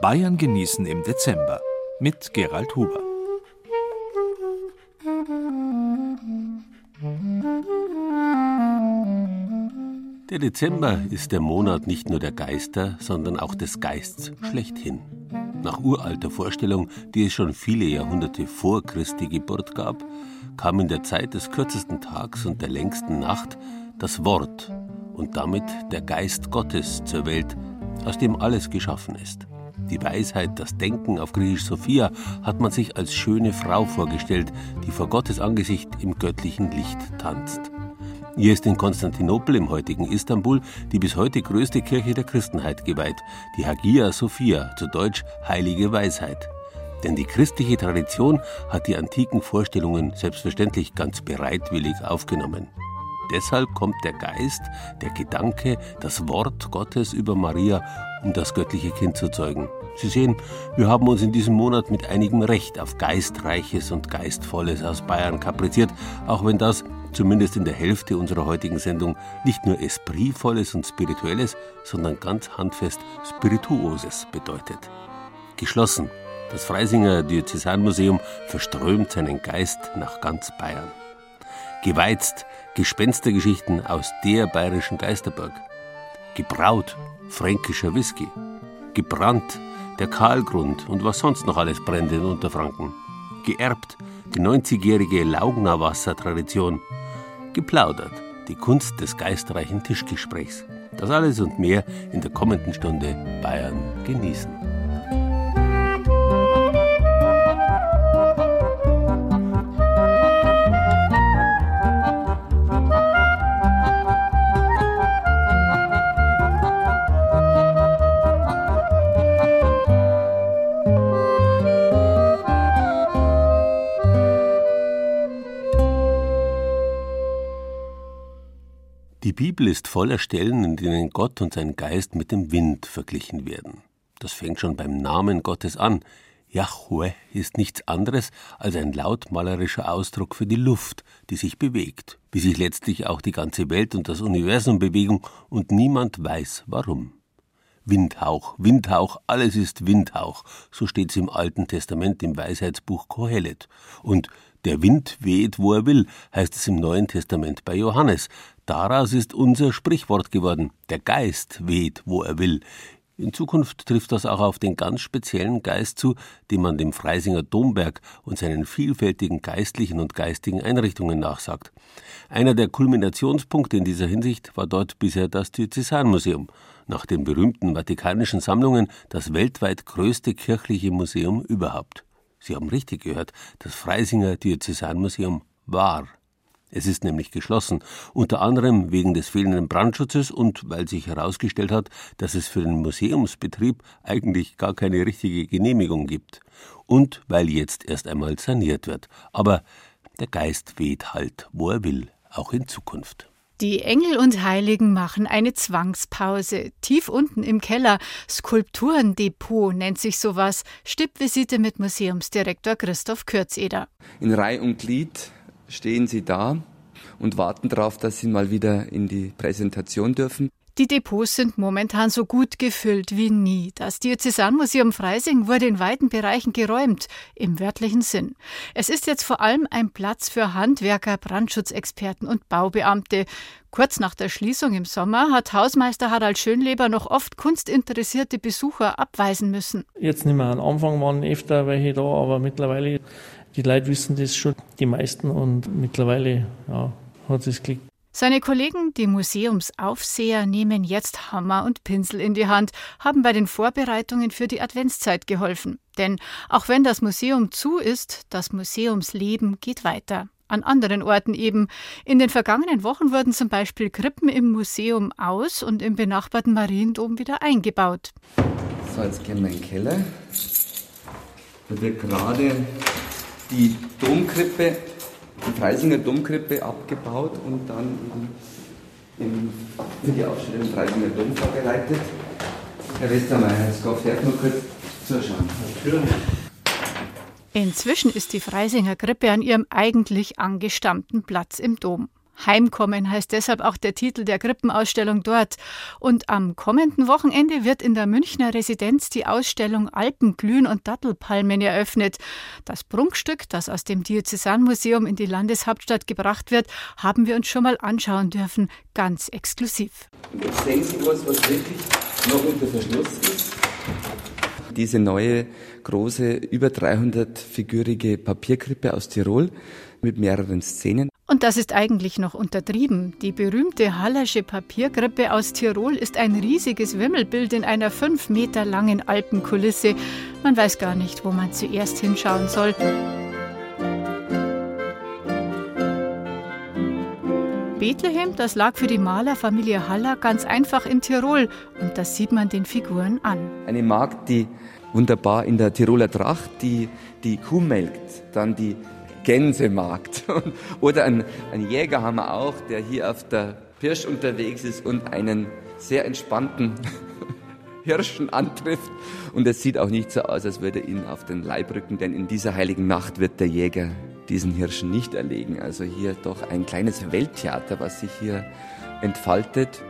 Bayern genießen im Dezember mit Gerald Huber. Der Dezember ist der Monat nicht nur der Geister, sondern auch des Geists schlechthin. Nach uralter Vorstellung, die es schon viele Jahrhunderte vor Christi Geburt gab, kam in der Zeit des kürzesten Tags und der längsten Nacht das Wort und damit der Geist Gottes zur Welt, aus dem alles geschaffen ist. Die Weisheit, das Denken auf Griechisch Sophia hat man sich als schöne Frau vorgestellt, die vor Gottes Angesicht im göttlichen Licht tanzt. Ihr ist in Konstantinopel im heutigen Istanbul die bis heute größte Kirche der Christenheit geweiht, die Hagia Sophia, zu Deutsch Heilige Weisheit. Denn die christliche Tradition hat die antiken Vorstellungen selbstverständlich ganz bereitwillig aufgenommen. Deshalb kommt der Geist, der Gedanke, das Wort Gottes über Maria, um das göttliche Kind zu zeugen. Sie sehen, wir haben uns in diesem Monat mit einigem Recht auf Geistreiches und Geistvolles aus Bayern kapriziert, auch wenn das, zumindest in der Hälfte unserer heutigen Sendung, nicht nur Espritvolles und Spirituelles, sondern ganz handfest Spirituoses bedeutet. Geschlossen. Das Freisinger Diözesanmuseum verströmt seinen Geist nach ganz Bayern. Geweizt Gespenstergeschichten aus der bayerischen Geisterburg. Gebraut fränkischer Whisky. Gebrannt der Kahlgrund und was sonst noch alles brennt in Unterfranken. Geerbt die 90-jährige Laugnerwasser-Tradition. Geplaudert die Kunst des geistreichen Tischgesprächs. Das alles und mehr in der kommenden Stunde Bayern genießen. Bibel ist voller Stellen, in denen Gott und sein Geist mit dem Wind verglichen werden. Das fängt schon beim Namen Gottes an. Yahweh ist nichts anderes als ein lautmalerischer Ausdruck für die Luft, die sich bewegt, wie sich letztlich auch die ganze Welt und das Universum bewegen, und niemand weiß warum. Windhauch, Windhauch, alles ist Windhauch, so steht's im Alten Testament im Weisheitsbuch Kohelet. Und der Wind weht, wo er will, heißt es im Neuen Testament bei Johannes. Daraus ist unser Sprichwort geworden. Der Geist weht, wo er will. In Zukunft trifft das auch auf den ganz speziellen Geist zu, den man dem Freisinger Domberg und seinen vielfältigen geistlichen und geistigen Einrichtungen nachsagt. Einer der Kulminationspunkte in dieser Hinsicht war dort bisher das Diözesanmuseum, nach den berühmten Vatikanischen Sammlungen das weltweit größte kirchliche Museum überhaupt. Sie haben richtig gehört, das Freisinger Diözesanmuseum war. Es ist nämlich geschlossen, unter anderem wegen des fehlenden Brandschutzes und weil sich herausgestellt hat, dass es für den Museumsbetrieb eigentlich gar keine richtige Genehmigung gibt. Und weil jetzt erst einmal saniert wird. Aber der Geist weht halt, wo er will, auch in Zukunft. Die Engel und Heiligen machen eine Zwangspause. Tief unten im Keller, Skulpturendepot nennt sich sowas. Stippvisite mit Museumsdirektor Christoph Kürzeder. In Reih und Glied stehen sie da und warten darauf, dass sie mal wieder in die Präsentation dürfen. Die Depots sind momentan so gut gefüllt wie nie. Das Diözesanmuseum Freising wurde in weiten Bereichen geräumt, im wörtlichen Sinn. Es ist jetzt vor allem ein Platz für Handwerker, Brandschutzexperten und Baubeamte. Kurz nach der Schließung im Sommer hat Hausmeister Harald Schönleber noch oft kunstinteressierte Besucher abweisen müssen. Jetzt nicht mehr. Am Anfang waren öfter welche da, aber mittlerweile, die Leute wissen das schon, die meisten, und mittlerweile ja, hat es geklickt. Seine Kollegen, die Museumsaufseher, nehmen jetzt Hammer und Pinsel in die Hand, haben bei den Vorbereitungen für die Adventszeit geholfen. Denn auch wenn das Museum zu ist, das Museumsleben geht weiter. An anderen Orten eben. In den vergangenen Wochen wurden zum Beispiel Krippen im Museum aus und im benachbarten Mariendom wieder eingebaut. So, jetzt gehen wir in den Keller. Da wird gerade die Domkrippe, die Freisinger Domkrippe abgebaut und dann eben für die Ausstellung im Freisinger Dom vorbereitet. Herr Westermeier, Herr Skoff, darf nur kurz zuschauen. Inzwischen ist die Freisinger Krippe an ihrem eigentlich angestammten Platz im Dom. Heimkommen heißt deshalb auch der Titel der Krippenausstellung dort. Und am kommenden Wochenende wird in der Münchner Residenz die Ausstellung Alpenglühen und Dattelpalmen eröffnet. Das Prunkstück, das aus dem Diözesanmuseum in die Landeshauptstadt gebracht wird, haben wir uns schon mal anschauen dürfen, ganz exklusiv. Und jetzt sehen Sie was, was wirklich noch unter Verschluss ist. Diese neue große, über 300-figürige Papierkrippe aus Tirol mit mehreren Szenen. Und das ist eigentlich noch untertrieben. Die berühmte Hallersche Papiergrippe aus Tirol ist ein riesiges Wimmelbild in einer fünf Meter langen Alpenkulisse. Man weiß gar nicht, wo man zuerst hinschauen soll. Bethlehem, das lag für die Malerfamilie Haller ganz einfach in Tirol und das sieht man den Figuren an. Eine Magd, die wunderbar in der Tiroler Tracht die, die Kuh melkt, dann die Gänsemarkt. Oder ein, ein Jäger haben wir auch, der hier auf der Pirsch unterwegs ist und einen sehr entspannten Hirschen antrifft. Und es sieht auch nicht so aus, als würde ihn auf den Leib rücken, denn in dieser heiligen Nacht wird der Jäger diesen Hirschen nicht erlegen. Also hier doch ein kleines Welttheater, was sich hier entfaltet.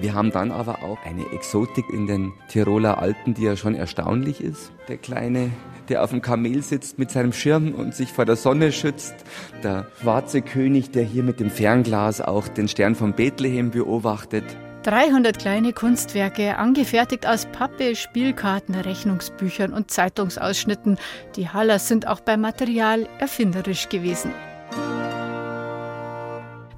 Wir haben dann aber auch eine Exotik in den Tiroler Alpen, die ja schon erstaunlich ist. Der kleine der auf dem Kamel sitzt mit seinem Schirm und sich vor der Sonne schützt. Der schwarze König, der hier mit dem Fernglas auch den Stern von Bethlehem beobachtet. 300 kleine Kunstwerke, angefertigt aus Pappe, Spielkarten, Rechnungsbüchern und Zeitungsausschnitten. Die Hallers sind auch beim Material erfinderisch gewesen.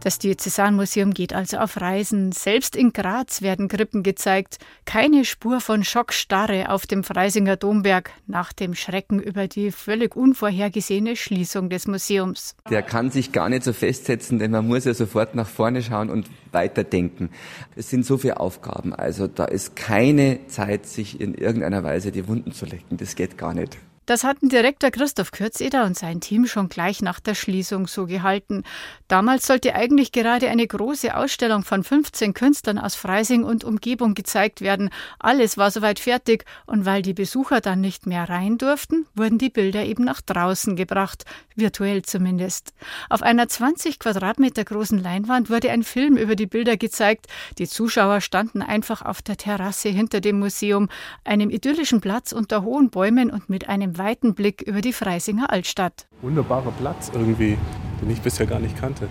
Das Diözesanmuseum geht also auf Reisen. Selbst in Graz werden Krippen gezeigt. Keine Spur von Schockstarre auf dem Freisinger Domberg nach dem Schrecken über die völlig unvorhergesehene Schließung des Museums. Der kann sich gar nicht so festsetzen, denn man muss ja sofort nach vorne schauen und weiterdenken. Es sind so viele Aufgaben, also da ist keine Zeit, sich in irgendeiner Weise die Wunden zu lecken. Das geht gar nicht. Das hatten Direktor Christoph Kürzeder und sein Team schon gleich nach der Schließung so gehalten. Damals sollte eigentlich gerade eine große Ausstellung von 15 Künstlern aus Freising und Umgebung gezeigt werden. Alles war soweit fertig und weil die Besucher dann nicht mehr rein durften, wurden die Bilder eben nach draußen gebracht, virtuell zumindest. Auf einer 20 Quadratmeter großen Leinwand wurde ein Film über die Bilder gezeigt. Die Zuschauer standen einfach auf der Terrasse hinter dem Museum, einem idyllischen Platz unter hohen Bäumen und mit einem weiten Blick über die Freisinger Altstadt. Wunderbarer Platz irgendwie, den ich bisher gar nicht kannte.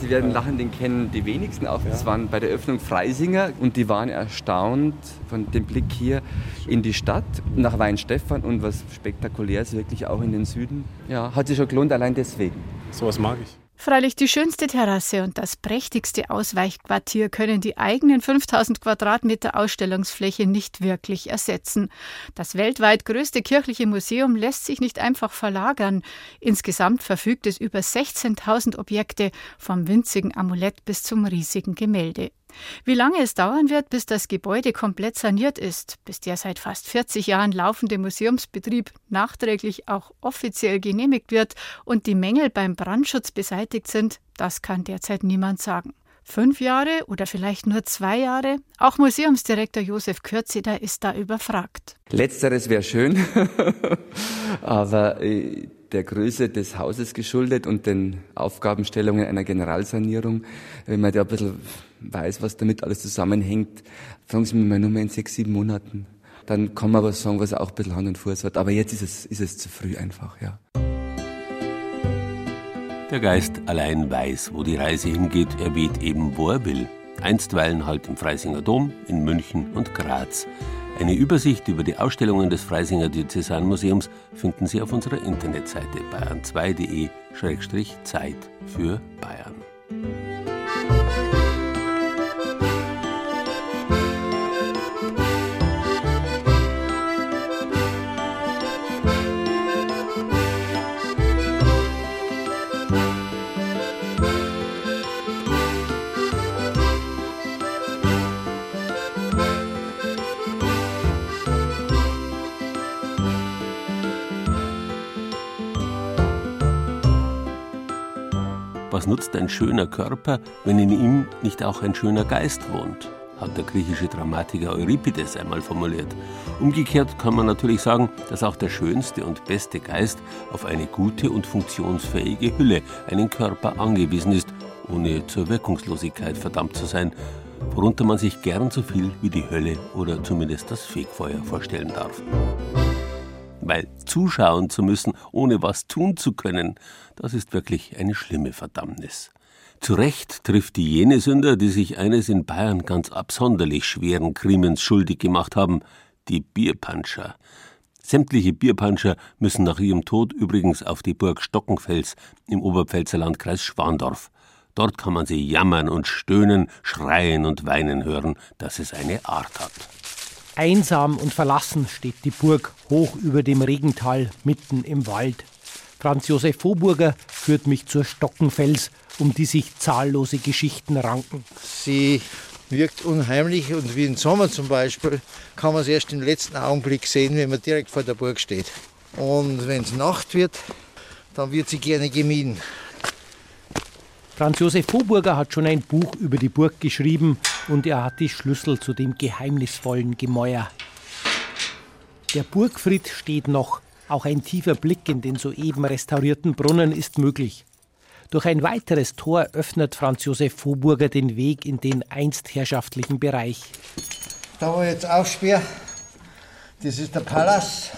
Sie werden lachen, den kennen die wenigsten auch. Das waren bei der Öffnung Freisinger und die waren erstaunt von dem Blick hier in die Stadt, nach Weinstefan und was spektakuläres wirklich auch in den Süden. Ja, hat sich schon gelohnt, allein deswegen. Sowas mag ich. Freilich die schönste Terrasse und das prächtigste Ausweichquartier können die eigenen 5000 Quadratmeter Ausstellungsfläche nicht wirklich ersetzen. Das weltweit größte kirchliche Museum lässt sich nicht einfach verlagern. Insgesamt verfügt es über 16.000 Objekte, vom winzigen Amulett bis zum riesigen Gemälde. Wie lange es dauern wird, bis das Gebäude komplett saniert ist, bis der seit fast 40 Jahren laufende Museumsbetrieb nachträglich auch offiziell genehmigt wird und die Mängel beim Brandschutz beseitigt sind, das kann derzeit niemand sagen. Fünf Jahre oder vielleicht nur zwei Jahre? Auch Museumsdirektor Josef Kürzeder ist da überfragt. Letzteres wäre schön, aber äh, der Größe des Hauses geschuldet und den Aufgabenstellungen einer Generalsanierung, wenn man da ein bisschen weiß, was damit alles zusammenhängt, fragen Sie mich mal nur mal in sechs, sieben Monaten. Dann kann man was sagen, was auch ein bisschen Hand und Fuß hat. Aber jetzt ist es, ist es zu früh einfach, ja. Der Geist allein weiß, wo die Reise hingeht. Er weht eben, wo er will. Einstweilen halt im Freisinger Dom, in München und Graz. Eine Übersicht über die Ausstellungen des Freisinger Diözesanmuseums finden Sie auf unserer Internetseite bayern2.de-zeit für Bayern. Was nutzt ein schöner Körper, wenn in ihm nicht auch ein schöner Geist wohnt? hat der griechische Dramatiker Euripides einmal formuliert. Umgekehrt kann man natürlich sagen, dass auch der schönste und beste Geist auf eine gute und funktionsfähige Hülle, einen Körper angewiesen ist, ohne zur Wirkungslosigkeit verdammt zu sein, worunter man sich gern so viel wie die Hölle oder zumindest das Fegfeuer vorstellen darf. Weil zuschauen zu müssen, ohne was tun zu können, das ist wirklich eine schlimme Verdammnis. Zu Recht trifft die jene Sünder, die sich eines in Bayern ganz absonderlich schweren Krimens schuldig gemacht haben, die Bierpanscher. Sämtliche Bierpanscher müssen nach ihrem Tod übrigens auf die Burg Stockenfels im Oberpfälzer Landkreis Schwandorf. Dort kann man sie jammern und stöhnen, schreien und weinen hören, dass es eine Art hat. Einsam und verlassen steht die Burg hoch über dem Regental mitten im Wald. Franz Josef Voburger führt mich zur Stockenfels, um die sich zahllose Geschichten ranken. Sie wirkt unheimlich und wie im Sommer zum Beispiel kann man es erst im letzten Augenblick sehen, wenn man direkt vor der Burg steht. Und wenn es Nacht wird, dann wird sie gerne gemieden. Franz Josef Voburger hat schon ein Buch über die Burg geschrieben und er hat die Schlüssel zu dem geheimnisvollen Gemäuer. Der Burgfried steht noch. Auch ein tiefer Blick in den soeben restaurierten Brunnen ist möglich. Durch ein weiteres Tor öffnet Franz Josef Voburger den Weg in den einst herrschaftlichen Bereich. Da wo ich jetzt aufsperre, das ist der Palast.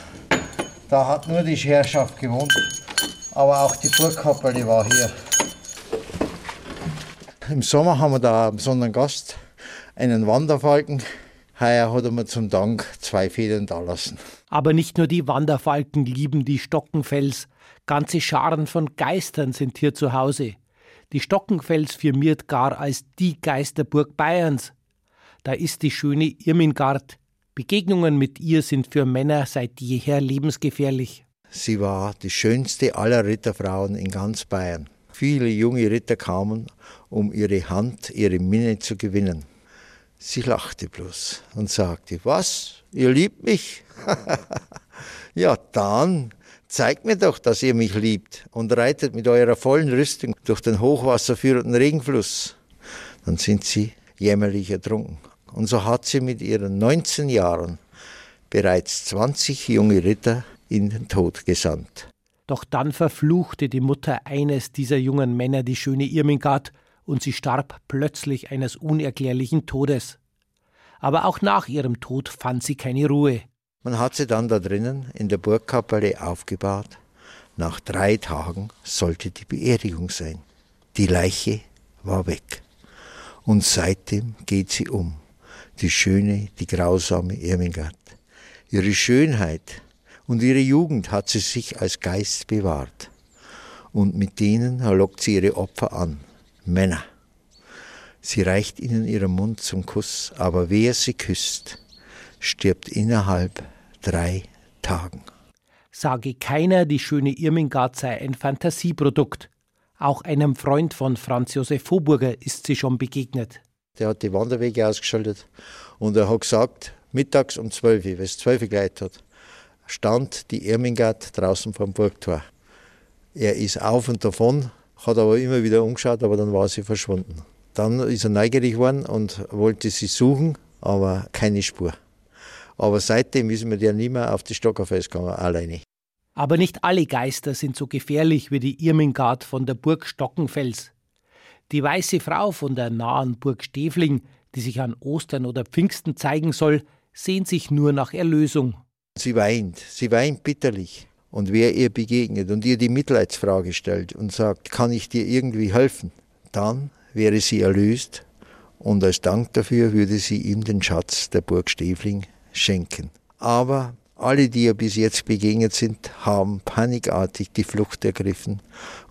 Da hat nur die Herrschaft gewohnt. Aber auch die Burgkapelle war hier. Im Sommer haben wir da einen besonderen Gast, einen Wanderfalken. Heuer hat er mir zum Dank zwei Federn da lassen. Aber nicht nur die Wanderfalken lieben die Stockenfels. Ganze Scharen von Geistern sind hier zu Hause. Die Stockenfels firmiert gar als die Geisterburg Bayerns. Da ist die schöne Irmingard. Begegnungen mit ihr sind für Männer seit jeher lebensgefährlich. Sie war die schönste aller Ritterfrauen in ganz Bayern. Viele junge Ritter kamen, um ihre Hand, ihre Minne zu gewinnen. Sie lachte bloß und sagte, was, ihr liebt mich? ja, dann zeigt mir doch, dass ihr mich liebt und reitet mit eurer vollen Rüstung durch den hochwasserführenden Regenfluss. Dann sind sie jämmerlich ertrunken. Und so hat sie mit ihren 19 Jahren bereits 20 junge Ritter in den Tod gesandt. Doch dann verfluchte die Mutter eines dieser jungen Männer die schöne Irmingard, und sie starb plötzlich eines unerklärlichen Todes. Aber auch nach ihrem Tod fand sie keine Ruhe. Man hat sie dann da drinnen in der Burgkapelle aufgebahrt. Nach drei Tagen sollte die Beerdigung sein. Die Leiche war weg. Und seitdem geht sie um. Die schöne, die grausame Irmingard. Ihre Schönheit und ihre Jugend hat sie sich als Geist bewahrt. Und mit denen lockt sie ihre Opfer an, Männer. Sie reicht ihnen ihren Mund zum Kuss, aber wer sie küsst, stirbt innerhalb drei Tagen. Sage keiner, die schöne Irmingard sei ein Fantasieprodukt. Auch einem Freund von Franz Josef Voburger ist sie schon begegnet. Der hat die Wanderwege ausgeschaltet und er hat gesagt, mittags um 12 Uhr, weil es 12 Uhr geleitet hat, stand die Irmingard draußen vom Burgtor. Er ist auf und davon, hat aber immer wieder umgeschaut, aber dann war sie verschwunden. Dann ist er neugierig geworden und wollte sie suchen, aber keine Spur. Aber seitdem ist mir der nie mehr auf die Stockerfels gegangen, alleine. Aber nicht alle Geister sind so gefährlich wie die Irmingard von der Burg Stockenfels. Die weiße Frau von der nahen Burg Stefling, die sich an Ostern oder Pfingsten zeigen soll, sehnt sich nur nach Erlösung. Sie weint, sie weint bitterlich. Und wer ihr begegnet und ihr die Mitleidsfrage stellt und sagt, kann ich dir irgendwie helfen, dann wäre sie erlöst und als Dank dafür würde sie ihm den Schatz der Burg Stefling schenken. Aber alle, die ihr bis jetzt begegnet sind, haben panikartig die Flucht ergriffen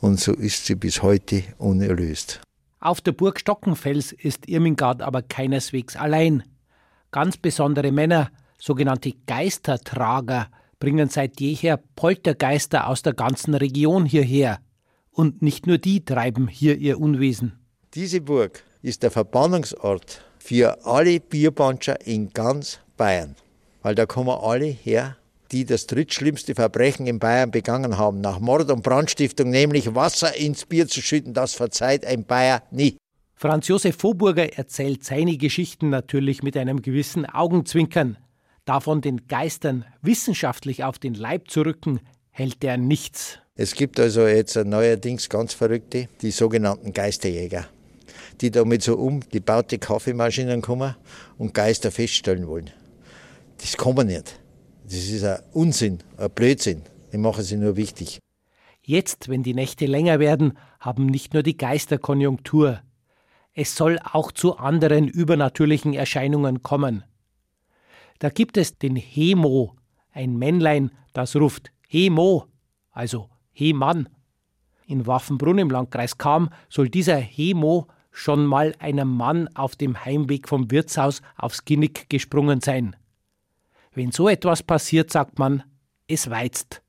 und so ist sie bis heute unerlöst. Auf der Burg Stockenfels ist Irmingard aber keineswegs allein. Ganz besondere Männer Sogenannte Geistertrager bringen seit jeher Poltergeister aus der ganzen Region hierher. Und nicht nur die treiben hier ihr Unwesen. Diese Burg ist der Verbannungsort für alle Bierbanscher in ganz Bayern. Weil da kommen alle her die das drittschlimmste Verbrechen in Bayern begangen haben, nach Mord und Brandstiftung, nämlich Wasser ins Bier zu schütten, das verzeiht ein Bayer nie. Franz Josef Voburger erzählt seine Geschichten natürlich mit einem gewissen Augenzwinkern. Davon den Geistern wissenschaftlich auf den Leib zu rücken, hält er nichts. Es gibt also jetzt neuerdings ganz Verrückte, die sogenannten Geisterjäger, die damit so um die baute Kaffeemaschinen kommen und Geister feststellen wollen. Das kann man nicht. Das ist ein Unsinn, ein Blödsinn. Die machen sie nur wichtig. Jetzt, wenn die Nächte länger werden, haben nicht nur die Geister Konjunktur. Es soll auch zu anderen übernatürlichen Erscheinungen kommen. Da gibt es den Hemo, ein Männlein, das ruft Hemo, also Hemann. In Waffenbrunn im Landkreis Kam soll dieser Hemo schon mal einem Mann auf dem Heimweg vom Wirtshaus aufs Genick gesprungen sein. Wenn so etwas passiert, sagt man, es weizt.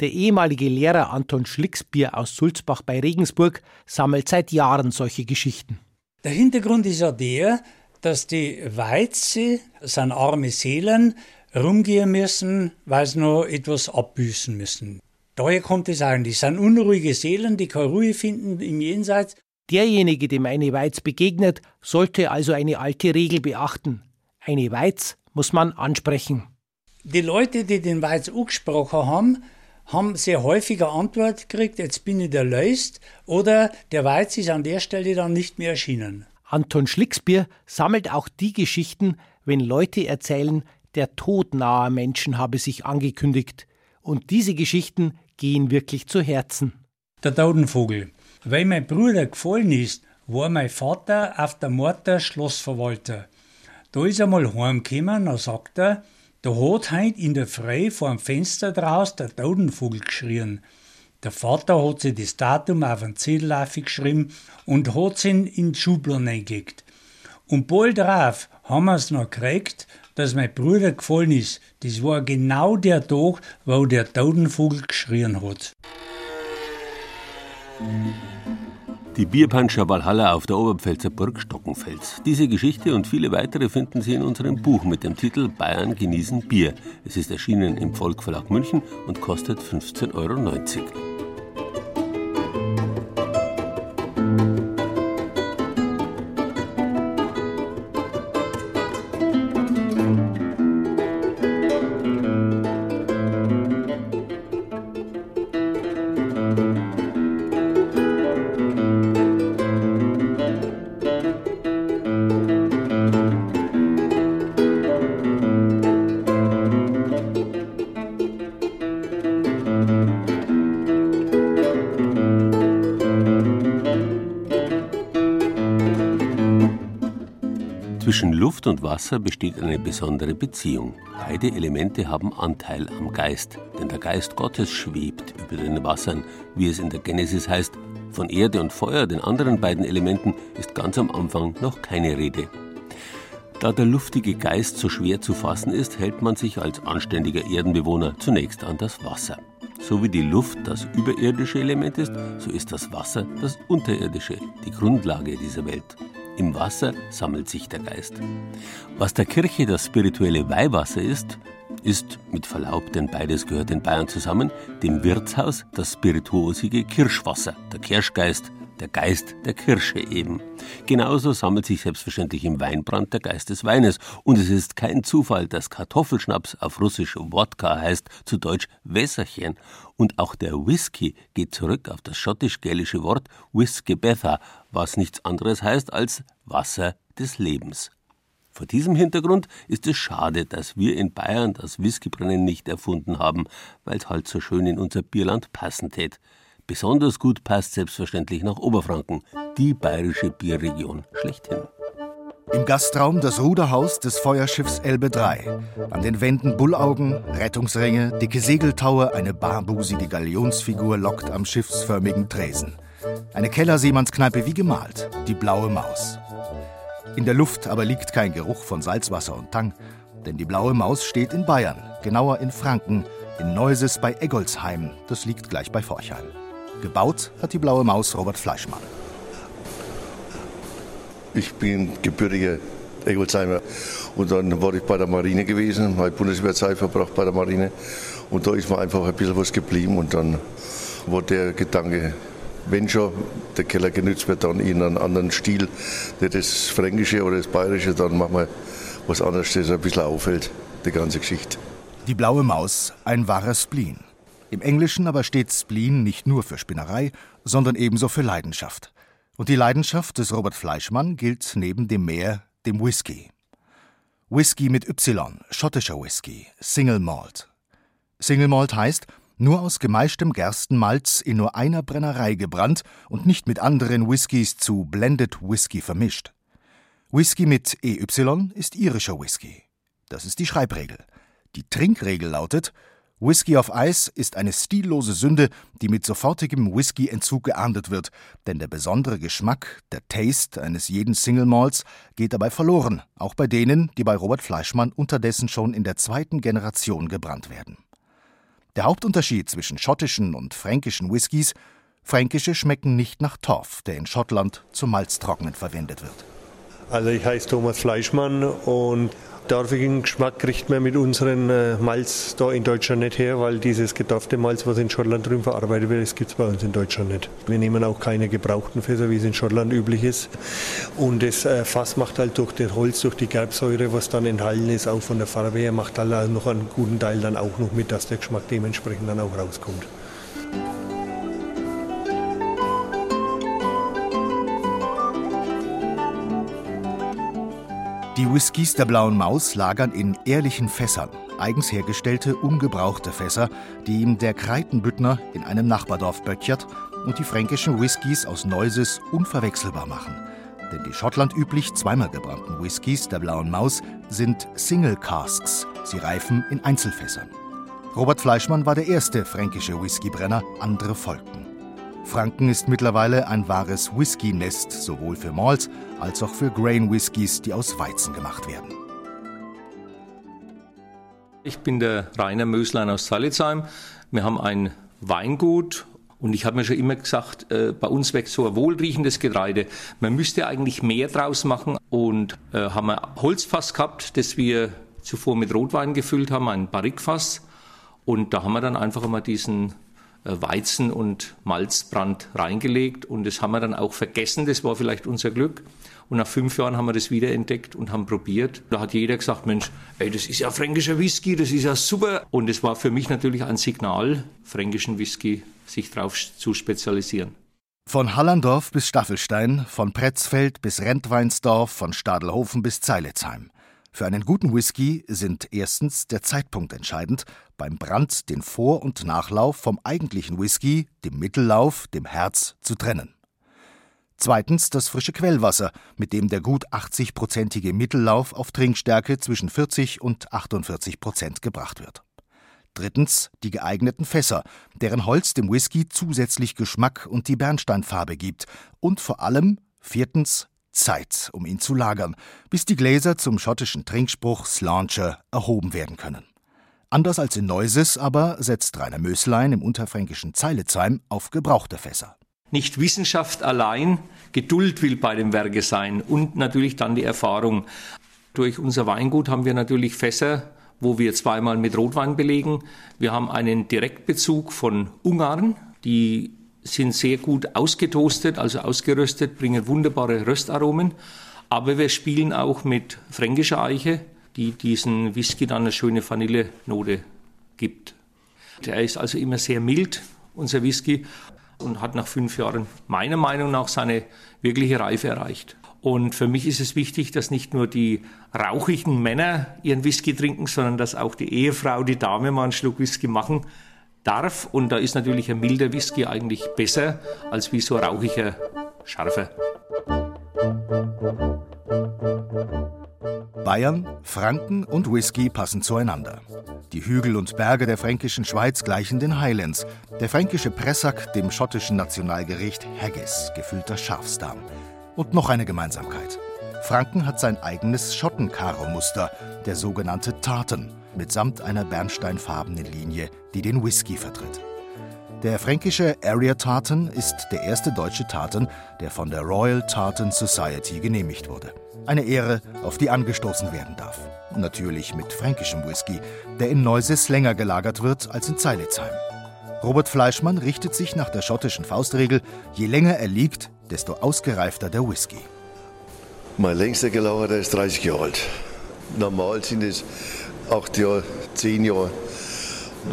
Der ehemalige Lehrer Anton Schlicksbier aus Sulzbach bei Regensburg sammelt seit Jahren solche Geschichten. Der Hintergrund ist ja der, dass die Weize, sind arme Seelen, rumgehen müssen, weil sie noch etwas abbüßen müssen. Daher kommt es an. Die sind unruhige Seelen, die keine Ruhe finden im Jenseits. Derjenige, dem eine Weiz begegnet, sollte also eine alte Regel beachten. Eine Weiz muss man ansprechen. Die Leute, die den Weiz angesprochen haben, haben sehr häufig eine Antwort gekriegt, jetzt bin ich der Löst, oder der Weiz ist an der Stelle dann nicht mehr erschienen. Anton Schlicksbier sammelt auch die Geschichten, wenn Leute erzählen, der Tod naher Menschen habe sich angekündigt. Und diese Geschichten gehen wirklich zu Herzen. Der Totenvogel. Weil mein Bruder gefallen ist, war mein Vater auf der Morter Schlossverwalter. Da ist er mal heimgekommen, und sagt er, da hat heut in der Früh vor dem Fenster draus der Totenvogel geschrien. Der Vater hat sich das Datum auf einen Zettel geschrieben und hat ihn in die Schublade eingelegt. Und bald darauf haben wir es noch gekriegt, dass mein Bruder gefallen ist. Das war genau der Tag, wo der Totenvogel geschrien hat. Die Bierpanscher Walhalla auf der Oberpfälzer Burg Stockenfels. Diese Geschichte und viele weitere finden Sie in unserem Buch mit dem Titel Bayern genießen Bier. Es ist erschienen im Volkverlag München und kostet 15,90 Euro. Und Wasser besteht eine besondere Beziehung. Beide Elemente haben Anteil am Geist, denn der Geist Gottes schwebt über den Wassern, wie es in der Genesis heißt. Von Erde und Feuer, den anderen beiden Elementen, ist ganz am Anfang noch keine Rede. Da der luftige Geist so schwer zu fassen ist, hält man sich als anständiger Erdenbewohner zunächst an das Wasser. So wie die Luft das überirdische Element ist, so ist das Wasser das unterirdische, die Grundlage dieser Welt. Im Wasser sammelt sich der Geist. Was der Kirche das spirituelle Weihwasser ist, ist, mit Verlaub, denn beides gehört in Bayern zusammen, dem Wirtshaus das spirituosige Kirschwasser, der Kirschgeist, der Geist der Kirsche eben. Genauso sammelt sich selbstverständlich im Weinbrand der Geist des Weines. Und es ist kein Zufall, dass Kartoffelschnaps auf Russisch Wodka heißt, zu Deutsch Wässerchen. Und auch der Whisky geht zurück auf das schottisch-gälische Wort Whiskebetha, was nichts anderes heißt als Wasser des Lebens. Vor diesem Hintergrund ist es schade, dass wir in Bayern das Whiskybrennen nicht erfunden haben, weil es halt so schön in unser Bierland passen tät. Besonders gut passt selbstverständlich nach Oberfranken, die bayerische Bierregion schlechthin. Im Gastraum das Ruderhaus des Feuerschiffs Elbe 3. An den Wänden Bullaugen, Rettungsringe, dicke Segeltaue, eine barbusige Galionsfigur lockt am schiffsförmigen Tresen. Eine Kellerseemannskneipe wie gemalt, die blaue Maus. In der Luft aber liegt kein Geruch von Salzwasser und Tang, denn die blaue Maus steht in Bayern, genauer in Franken, in Neuses bei Eggolsheim, das liegt gleich bei Forchheim. Gebaut hat die blaue Maus Robert Fleischmann. Ich bin gebürtiger Egolsheimer. Und dann war ich bei der Marine gewesen, habe Bundeswehrzeit verbracht bei der Marine. Und da ist mir einfach ein bisschen was geblieben. Und dann war der Gedanke, wenn schon der Keller genützt wird, dann in einem anderen Stil, nicht das Fränkische oder das Bayerische, dann machen wir was anderes, das ein bisschen auffällt, die ganze Geschichte. Die blaue Maus, ein wahrer Spleen. Im Englischen aber steht Spleen nicht nur für Spinnerei, sondern ebenso für Leidenschaft. Und die Leidenschaft des Robert Fleischmann gilt neben dem Meer dem Whisky. Whisky mit Y, schottischer Whisky, Single Malt. Single Malt heißt, nur aus gemeischtem Gerstenmalz in nur einer Brennerei gebrannt und nicht mit anderen Whiskys zu Blended Whisky vermischt. Whisky mit EY ist irischer Whisky. Das ist die Schreibregel. Die Trinkregel lautet, Whisky auf Eis ist eine stillose Sünde, die mit sofortigem Whisky-Entzug geahndet wird, denn der besondere Geschmack, der Taste eines jeden Single Malts geht dabei verloren, auch bei denen, die bei Robert Fleischmann unterdessen schon in der zweiten Generation gebrannt werden. Der Hauptunterschied zwischen schottischen und fränkischen Whiskys Fränkische schmecken nicht nach Torf, der in Schottland zum Malztrocknen verwendet wird. Also ich heiße Thomas Fleischmann und Dorfigen Geschmack kriegt man mit unseren äh, Malz da in Deutschland nicht her, weil dieses gedorfte Malz, was in Schottland drüben verarbeitet wird, das gibt es bei uns in Deutschland nicht. Wir nehmen auch keine gebrauchten Fässer, wie es in Schottland üblich ist. Und das äh, Fass macht halt durch das Holz, durch die Gerbsäure, was dann enthalten ist, auch von der Farbe her, macht halt noch einen guten Teil dann auch noch mit, dass der Geschmack dementsprechend dann auch rauskommt. Die Whiskys der Blauen Maus lagern in ehrlichen Fässern, eigens hergestellte, ungebrauchte Fässer, die ihm der Kreitenbüttner in einem Nachbardorf böttchert und die fränkischen Whiskys aus Neuses unverwechselbar machen. Denn die schottlandüblich zweimal gebrannten Whiskys der Blauen Maus sind Single Casks. Sie reifen in Einzelfässern. Robert Fleischmann war der erste fränkische Whiskybrenner, andere folgten. Franken ist mittlerweile ein wahres Whisky-Nest, sowohl für Malts als auch für Grain-Whiskys, die aus Weizen gemacht werden. Ich bin der Rainer Möslein aus Salitzheim. Wir haben ein Weingut und ich habe mir schon immer gesagt, äh, bei uns wächst so ein wohlriechendes Getreide. Man müsste eigentlich mehr draus machen und äh, haben ein Holzfass gehabt, das wir zuvor mit Rotwein gefüllt haben, ein Barrikfass. Und da haben wir dann einfach mal diesen Weizen- und Malzbrand reingelegt und das haben wir dann auch vergessen, das war vielleicht unser Glück. Und nach fünf Jahren haben wir das wiederentdeckt und haben probiert. Da hat jeder gesagt, Mensch, ey, das ist ja fränkischer Whisky, das ist ja super. Und es war für mich natürlich ein Signal, fränkischen Whisky sich darauf zu spezialisieren. Von Hallandorf bis Staffelstein, von Pretzfeld bis Rentweinsdorf, von Stadelhofen bis Zeilitzheim. Für einen guten Whisky sind erstens der Zeitpunkt entscheidend, beim Brand den Vor- und Nachlauf vom eigentlichen Whisky, dem Mittellauf, dem Herz zu trennen. Zweitens das frische Quellwasser, mit dem der gut 80-prozentige Mittellauf auf Trinkstärke zwischen 40 und 48 Prozent gebracht wird. Drittens die geeigneten Fässer, deren Holz dem Whisky zusätzlich Geschmack und die Bernsteinfarbe gibt. Und vor allem viertens Zeit, um ihn zu lagern, bis die Gläser zum schottischen Trinkspruch Slauncher erhoben werden können. Anders als in Neuses aber setzt Rainer Möslein im unterfränkischen Zeilezheim auf gebrauchte Fässer. Nicht Wissenschaft allein, Geduld will bei dem Werke sein und natürlich dann die Erfahrung. Durch unser Weingut haben wir natürlich Fässer, wo wir zweimal mit Rotwein belegen. Wir haben einen Direktbezug von Ungarn, die sind sehr gut ausgetoastet, also ausgeröstet, bringen wunderbare Röstaromen. Aber wir spielen auch mit fränkischer Eiche, die diesen Whisky dann eine schöne Vanillenote gibt. Der ist also immer sehr mild, unser Whisky, und hat nach fünf Jahren meiner Meinung nach seine wirkliche Reife erreicht. Und für mich ist es wichtig, dass nicht nur die rauchigen Männer ihren Whisky trinken, sondern dass auch die Ehefrau, die Dame mal einen Schluck Whisky machen darf. Und da ist natürlich ein milder Whisky eigentlich besser als wie so rauchiger, scharfer. Bayern, Franken und Whisky passen zueinander. Die Hügel und Berge der fränkischen Schweiz gleichen den Highlands, der fränkische Pressack dem schottischen Nationalgericht Haggis, gefüllter Schafsdarm. Und noch eine Gemeinsamkeit. Franken hat sein eigenes Schottenkaro-Muster, der sogenannte Tartan, mitsamt einer bernsteinfarbenen Linie, die den Whisky vertritt. Der fränkische Area Tartan ist der erste deutsche Tartan, der von der Royal Tartan Society genehmigt wurde. Eine Ehre, auf die angestoßen werden darf. Natürlich mit fränkischem Whisky, der in Neuses länger gelagert wird als in Zeilitzheim. Robert Fleischmann richtet sich nach der schottischen Faustregel, je länger er liegt, desto ausgereifter der Whisky. Mein längster gelagerter ist 30 Jahre alt. Normal sind es 8 Jahre, 10 Jahre.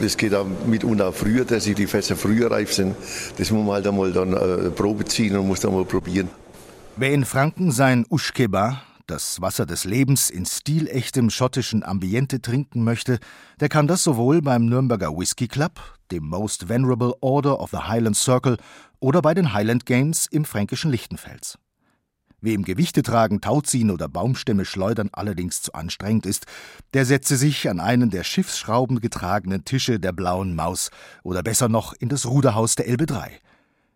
Das geht auch mitunter früher, dass die Fässer früher reif sind. Das muss man halt einmal dann äh, Probe ziehen und muss dann mal probieren. Wer in Franken sein Uschkeba, das Wasser des Lebens in stilechtem schottischen Ambiente trinken möchte, der kann das sowohl beim Nürnberger Whisky Club, dem Most Venerable Order of the Highland Circle oder bei den Highland Games im fränkischen Lichtenfels. Wem Gewichte tragen, Tauziehen oder Baumstämme schleudern allerdings zu anstrengend ist, der setze sich an einen der Schiffsschrauben getragenen Tische der Blauen Maus oder besser noch in das Ruderhaus der Elbe 3.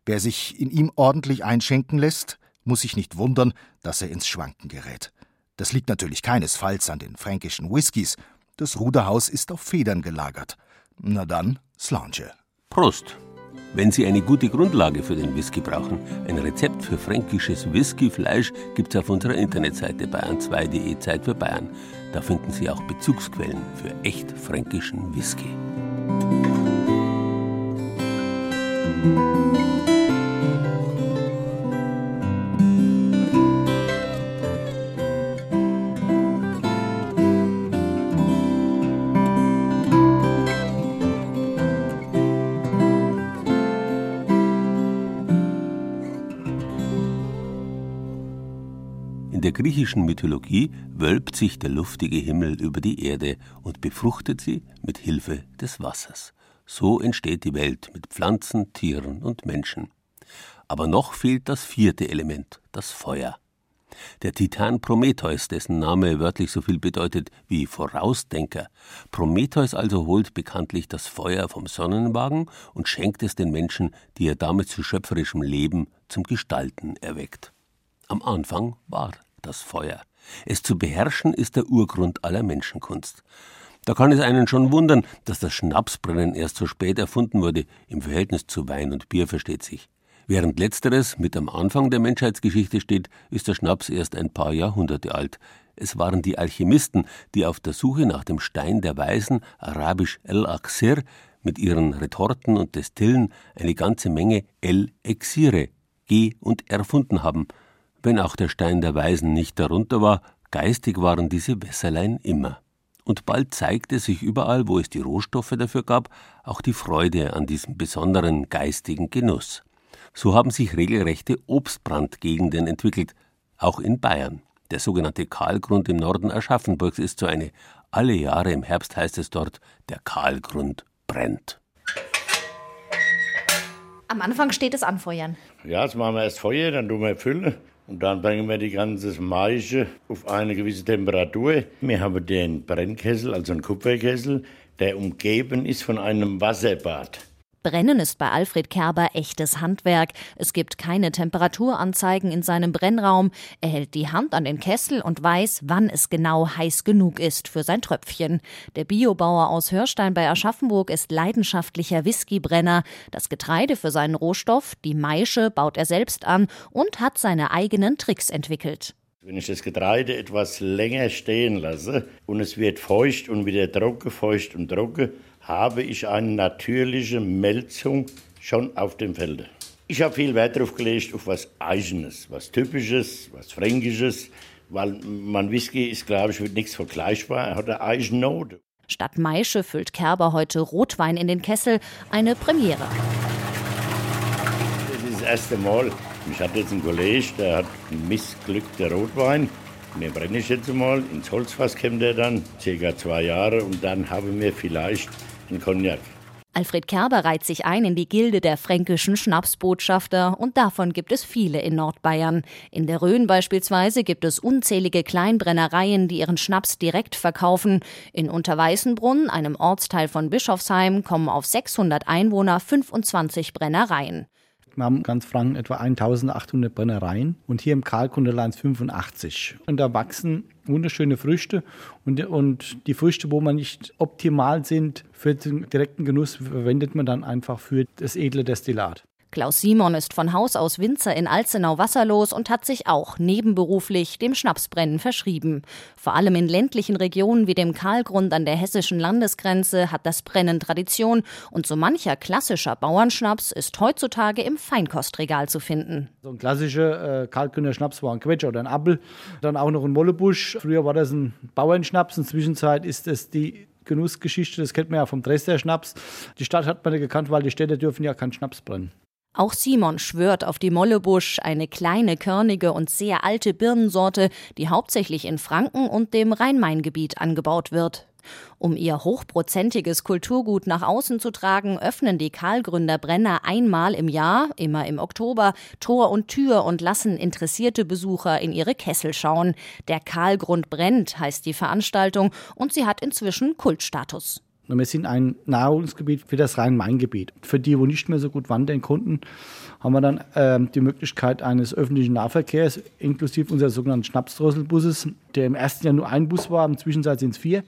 Wer sich in ihm ordentlich einschenken lässt, muss sich nicht wundern, dass er ins Schwanken gerät. Das liegt natürlich keinesfalls an den fränkischen Whiskys. Das Ruderhaus ist auf Federn gelagert. Na dann, Slange. Prost! Wenn Sie eine gute Grundlage für den Whisky brauchen, ein Rezept für fränkisches Whiskyfleisch gibt es auf unserer Internetseite bayern2.de Zeit für Bayern. Da finden Sie auch Bezugsquellen für echt fränkischen Whisky. Der griechischen Mythologie wölbt sich der luftige Himmel über die Erde und befruchtet sie mit Hilfe des Wassers. So entsteht die Welt mit Pflanzen, Tieren und Menschen. Aber noch fehlt das vierte Element, das Feuer. Der Titan Prometheus, dessen Name wörtlich so viel bedeutet wie Vorausdenker. Prometheus also holt bekanntlich das Feuer vom Sonnenwagen und schenkt es den Menschen, die er damit zu schöpferischem Leben, zum Gestalten erweckt. Am Anfang war das Feuer. Es zu beherrschen ist der Urgrund aller Menschenkunst. Da kann es einen schon wundern, dass das Schnapsbrennen erst so spät erfunden wurde, im Verhältnis zu Wein und Bier versteht sich. Während letzteres mit am Anfang der Menschheitsgeschichte steht, ist der Schnaps erst ein paar Jahrhunderte alt. Es waren die Alchemisten, die auf der Suche nach dem Stein der Weisen, arabisch El-Aksir, mit ihren Retorten und Destillen eine ganze Menge El-Exire, G und erfunden haben – wenn auch der Stein der Weisen nicht darunter war, geistig waren diese Wässerlein immer. Und bald zeigte sich überall, wo es die Rohstoffe dafür gab, auch die Freude an diesem besonderen geistigen Genuss. So haben sich regelrechte Obstbrandgegenden entwickelt, auch in Bayern. Der sogenannte Kahlgrund im Norden Aschaffenburgs ist so eine. Alle Jahre im Herbst heißt es dort, der Kahlgrund brennt. Am Anfang steht es Anfeuern. Ja, jetzt machen wir erst Feuer, dann tun wir Füllen und dann bringen wir die ganze Maische auf eine gewisse Temperatur. Wir haben den Brennkessel, also einen Kupferkessel, der umgeben ist von einem Wasserbad. Brennen ist bei Alfred Kerber echtes Handwerk. Es gibt keine Temperaturanzeigen in seinem Brennraum. Er hält die Hand an den Kessel und weiß, wann es genau heiß genug ist für sein Tröpfchen. Der Biobauer aus Hörstein bei Aschaffenburg ist leidenschaftlicher Whiskybrenner. Das Getreide für seinen Rohstoff, die Maische, baut er selbst an und hat seine eigenen Tricks entwickelt. Wenn ich das Getreide etwas länger stehen lasse und es wird feucht und wieder trocken, feucht und trocken, habe ich eine natürliche Melzung schon auf dem Felde. Ich habe viel Wert darauf gelegt, auf was Eigenes, was Typisches, was Fränkisches, weil mein Whisky ist, glaube ich, mit nichts vergleichbar. Er hat eine eigene Note. Statt Maische füllt Kerber heute Rotwein in den Kessel, eine Premiere. Das ist das erste Mal. Ich hatte jetzt einen Kollege, der hat einen missglückten Rotwein. Mir brenne ich jetzt mal, ins Holzfass kommt er dann, circa zwei Jahre, und dann haben wir vielleicht einen Cognac. Alfred Kerber reiht sich ein in die Gilde der fränkischen Schnapsbotschafter und davon gibt es viele in Nordbayern. In der Rhön beispielsweise gibt es unzählige Kleinbrennereien, die ihren Schnaps direkt verkaufen. In Unterweißenbrunn, einem Ortsteil von Bischofsheim, kommen auf 600 Einwohner 25 Brennereien. Wir haben ganz Franken etwa 1800 Brennereien und hier im Karlkundeland 85. Und da wachsen wunderschöne Früchte und, und die Früchte, wo man nicht optimal sind für den direkten Genuss, verwendet man dann einfach für das edle Destillat. Klaus Simon ist von Haus aus Winzer in Alzenau wasserlos und hat sich auch nebenberuflich dem Schnapsbrennen verschrieben. Vor allem in ländlichen Regionen wie dem Karlgrund an der hessischen Landesgrenze hat das Brennen Tradition und so mancher klassischer Bauernschnaps ist heutzutage im Feinkostregal zu finden. So ein klassischer äh, Kalkgrüner Schnaps war ein Quetscher oder ein Appel, dann auch noch ein Mollebusch. Früher war das ein Bauernschnaps, in der Zwischenzeit ist es die Genussgeschichte, das kennt man ja vom Dresdner Schnaps. Die Stadt hat man ja gekannt, weil die Städte dürfen ja keinen Schnaps brennen. Auch Simon schwört auf die Mollebusch, eine kleine, körnige und sehr alte Birnensorte, die hauptsächlich in Franken und dem Rhein-Main-Gebiet angebaut wird. Um ihr hochprozentiges Kulturgut nach außen zu tragen, öffnen die Karlgründer Brenner einmal im Jahr, immer im Oktober, Tor und Tür und lassen interessierte Besucher in ihre Kessel schauen. Der Karlgrund brennt heißt die Veranstaltung und sie hat inzwischen Kultstatus. Wir sind ein Nahrungsgebiet für das Rhein-Main-Gebiet. Für die, wo nicht mehr so gut wandern konnten, haben wir dann äh, die Möglichkeit eines öffentlichen Nahverkehrs, inklusive unseres sogenannten Schnapsdrosselbusses, der im ersten Jahr nur ein Bus war, im Zwischenzeit sind es vier.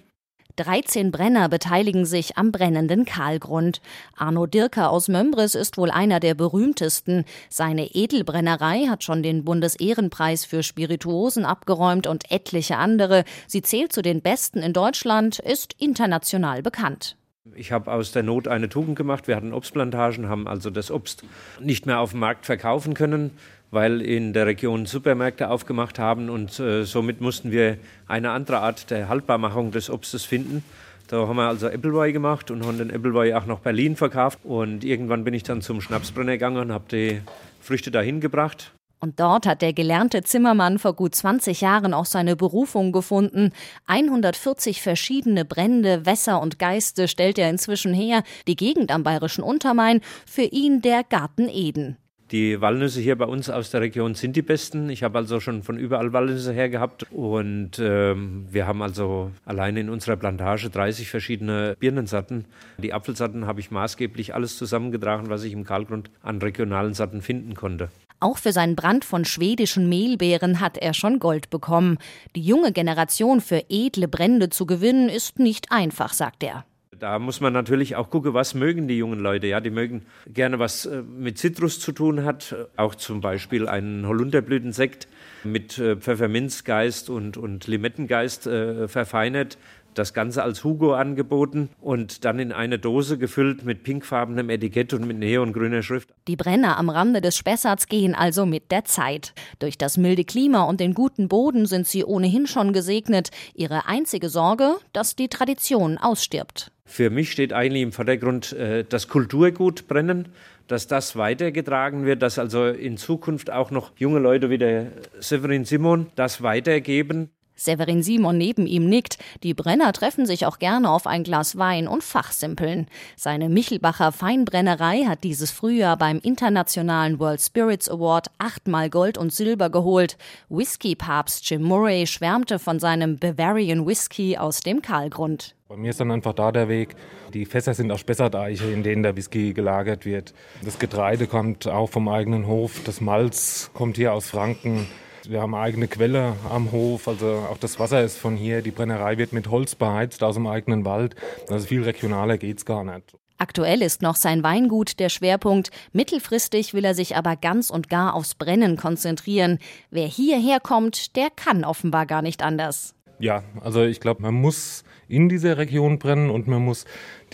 13 Brenner beteiligen sich am brennenden Kahlgrund. Arno Dirker aus Mömbris ist wohl einer der berühmtesten. Seine Edelbrennerei hat schon den Bundesehrenpreis für Spirituosen abgeräumt und etliche andere. Sie zählt zu den besten in Deutschland, ist international bekannt. Ich habe aus der Not eine Tugend gemacht. Wir hatten Obstplantagen, haben also das Obst nicht mehr auf dem Markt verkaufen können weil in der Region Supermärkte aufgemacht haben und äh, somit mussten wir eine andere Art der Haltbarmachung des Obstes finden. Da haben wir also Appleboy gemacht und haben den Appleboy auch nach Berlin verkauft. Und irgendwann bin ich dann zum Schnapsbrenner gegangen und habe die Früchte dahin gebracht. Und dort hat der gelernte Zimmermann vor gut 20 Jahren auch seine Berufung gefunden. 140 verschiedene Brände, Wässer und Geiste stellt er inzwischen her. Die Gegend am bayerischen Untermain, für ihn der Garten Eden. Die Walnüsse hier bei uns aus der Region sind die besten. Ich habe also schon von überall Walnüsse her gehabt und ähm, wir haben also allein in unserer Plantage 30 verschiedene Birnensatten. Die Apfelsatten habe ich maßgeblich alles zusammengetragen, was ich im Kahlgrund an regionalen Satten finden konnte. Auch für seinen Brand von schwedischen Mehlbeeren hat er schon Gold bekommen. Die junge Generation für edle Brände zu gewinnen, ist nicht einfach, sagt er. Da muss man natürlich auch gucken, was mögen die jungen Leute. Ja, die mögen gerne was äh, mit Zitrus zu tun hat, auch zum Beispiel einen Holunderblütensekt mit äh, Pfefferminzgeist und, und Limettengeist äh, verfeinert. Das Ganze als Hugo angeboten und dann in eine Dose gefüllt mit pinkfarbenem Etikett und mit neongrüner Schrift. Die Brenner am Rande des Spessarts gehen also mit der Zeit. Durch das milde Klima und den guten Boden sind sie ohnehin schon gesegnet. Ihre einzige Sorge, dass die Tradition ausstirbt. Für mich steht eigentlich im Vordergrund äh, das Kulturgut brennen, dass das weitergetragen wird, dass also in Zukunft auch noch junge Leute wie der Severin Simon das weitergeben. Severin Simon neben ihm nickt. Die Brenner treffen sich auch gerne auf ein Glas Wein und fachsimpeln. Seine Michelbacher Feinbrennerei hat dieses Frühjahr beim internationalen World Spirits Award achtmal Gold und Silber geholt. Whisky-Papst Jim Murray schwärmte von seinem Bavarian Whisky aus dem Kahlgrund. Bei mir ist dann einfach da der Weg. Die Fässer sind aus Spessarteiche, in denen der Whisky gelagert wird. Das Getreide kommt auch vom eigenen Hof. Das Malz kommt hier aus Franken. Wir haben eine eigene Quelle am Hof, also auch das Wasser ist von hier. Die Brennerei wird mit Holz beheizt aus dem eigenen Wald. Also viel regionaler geht es gar nicht. Aktuell ist noch sein Weingut der Schwerpunkt. Mittelfristig will er sich aber ganz und gar aufs Brennen konzentrieren. Wer hierher kommt, der kann offenbar gar nicht anders. Ja, also ich glaube, man muss in dieser Region brennen und man muss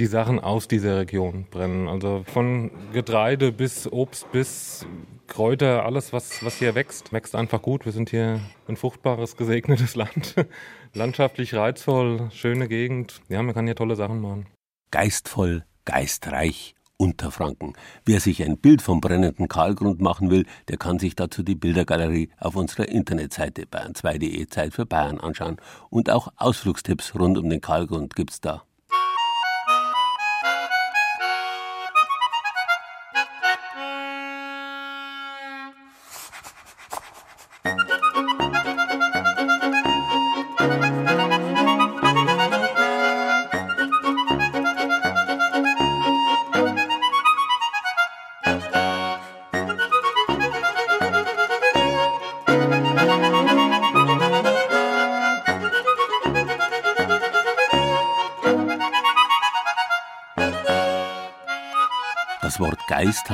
die Sachen aus dieser Region brennen. Also von Getreide bis Obst bis Kräuter, alles, was, was hier wächst, wächst einfach gut. Wir sind hier ein fruchtbares, gesegnetes Land. Landschaftlich reizvoll, schöne Gegend. Ja, man kann hier tolle Sachen machen. Geistvoll, geistreich Unterfranken. Wer sich ein Bild vom brennenden Kahlgrund machen will, der kann sich dazu die Bildergalerie auf unserer Internetseite bayern2.de Zeit für Bayern anschauen. Und auch Ausflugstipps rund um den Kahlgrund gibt's da.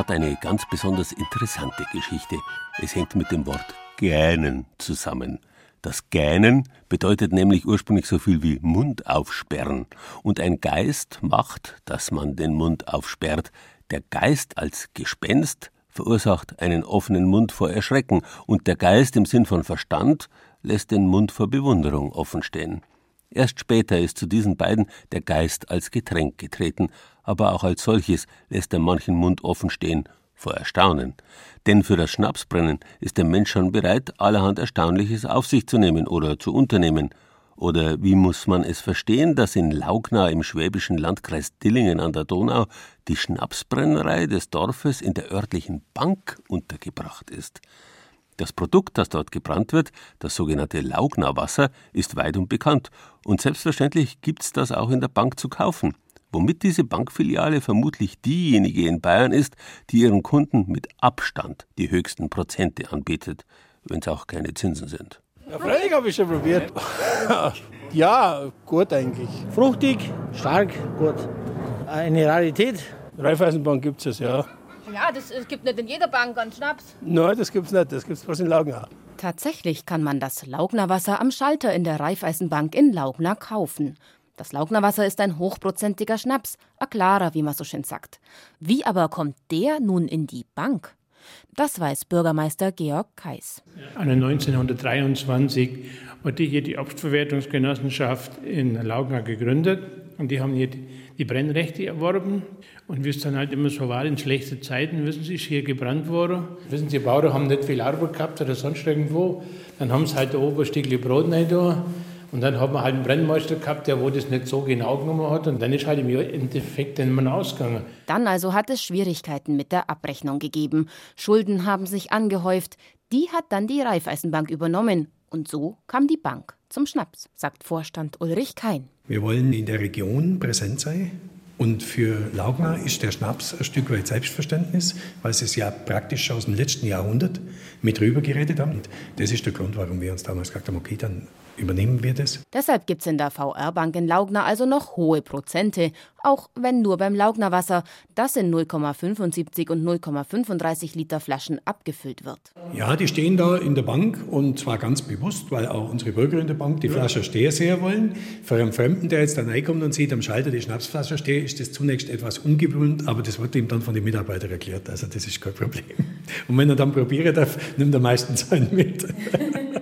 Hat eine ganz besonders interessante Geschichte. Es hängt mit dem Wort Gähnen zusammen. Das Gähnen bedeutet nämlich ursprünglich so viel wie Mund aufsperren. Und ein Geist macht, dass man den Mund aufsperrt. Der Geist als Gespenst verursacht einen offenen Mund vor Erschrecken und der Geist im Sinn von Verstand lässt den Mund vor Bewunderung offen stehen. Erst später ist zu diesen beiden der Geist als Getränk getreten, aber auch als solches lässt er manchen Mund offen stehen vor Erstaunen. Denn für das Schnapsbrennen ist der Mensch schon bereit, allerhand Erstaunliches auf sich zu nehmen oder zu unternehmen. Oder wie muss man es verstehen, dass in Laugna im schwäbischen Landkreis Dillingen an der Donau die Schnapsbrennerei des Dorfes in der örtlichen Bank untergebracht ist? Das Produkt, das dort gebrannt wird, das sogenannte Laugna-Wasser, ist weit und bekannt. Und selbstverständlich gibt's das auch in der Bank zu kaufen womit diese Bankfiliale vermutlich diejenige in Bayern ist, die ihren Kunden mit Abstand die höchsten Prozente anbietet, wenn es auch keine Zinsen sind. Ja, freilich habe ich schon probiert. ja, gut eigentlich. Fruchtig, stark, gut. Eine Rarität. Raiffeisenbank gibt es, ja. Ja, das gibt nicht in jeder Bank einen Schnaps. Nein, das gibt es nicht. Das gibt es bloß in Laugner. Tatsächlich kann man das Laugnerwasser am Schalter in der Raiffeisenbank in Laugner kaufen. Das Laugnerwasser ist ein hochprozentiger Schnaps, a klarer, wie man so schön sagt. Wie aber kommt der nun in die Bank? Das weiß Bürgermeister Georg Kais. 1923 wurde hier die Obstverwertungsgenossenschaft in Laugner gegründet und die haben hier die Brennrechte erworben. Und wie es dann halt immer so war, in schlechten Zeiten, wissen Sie, ist hier gebrannt worden. Wissen Sie, Bauern haben nicht viel Arbeit gehabt oder sonst irgendwo. Dann haben sie halt ein Stückchen Brot rein da und dann hat man halt einen Brennmeister gehabt, der wo das nicht so genau genommen hat. Und dann ist halt im Endeffekt dann mal ausgegangen. Dann also hat es Schwierigkeiten mit der Abrechnung gegeben. Schulden haben sich angehäuft. Die hat dann die Raiffeisenbank übernommen. Und so kam die Bank zum Schnaps, sagt Vorstand Ulrich Kein. Wir wollen in der Region präsent sein. Und für Laugner ist der Schnaps ein Stück weit Selbstverständnis, weil sie es ja praktisch aus dem letzten Jahrhundert mit rübergeredet haben. Und das ist der Grund, warum wir uns damals gesagt haben, okay, dann übernehmen wir das. Deshalb gibt es in der VR-Bank in Laugner also noch hohe Prozente, auch wenn nur beim Laugnerwasser, das in 0,75 und 0,35 Liter Flaschen abgefüllt wird. Ja, die stehen da in der Bank und zwar ganz bewusst, weil auch unsere Bürger in der Bank die Flasche stehen sehr wollen. Für einen Fremden, der jetzt dann reinkommt und sieht am Schalter die Schnapsflasche stehen, ist das zunächst etwas ungewohnt, aber das wird ihm dann von den Mitarbeitern erklärt. Also das ist kein Problem. Und wenn er dann probieren darf, nimmt er meistens einen mit.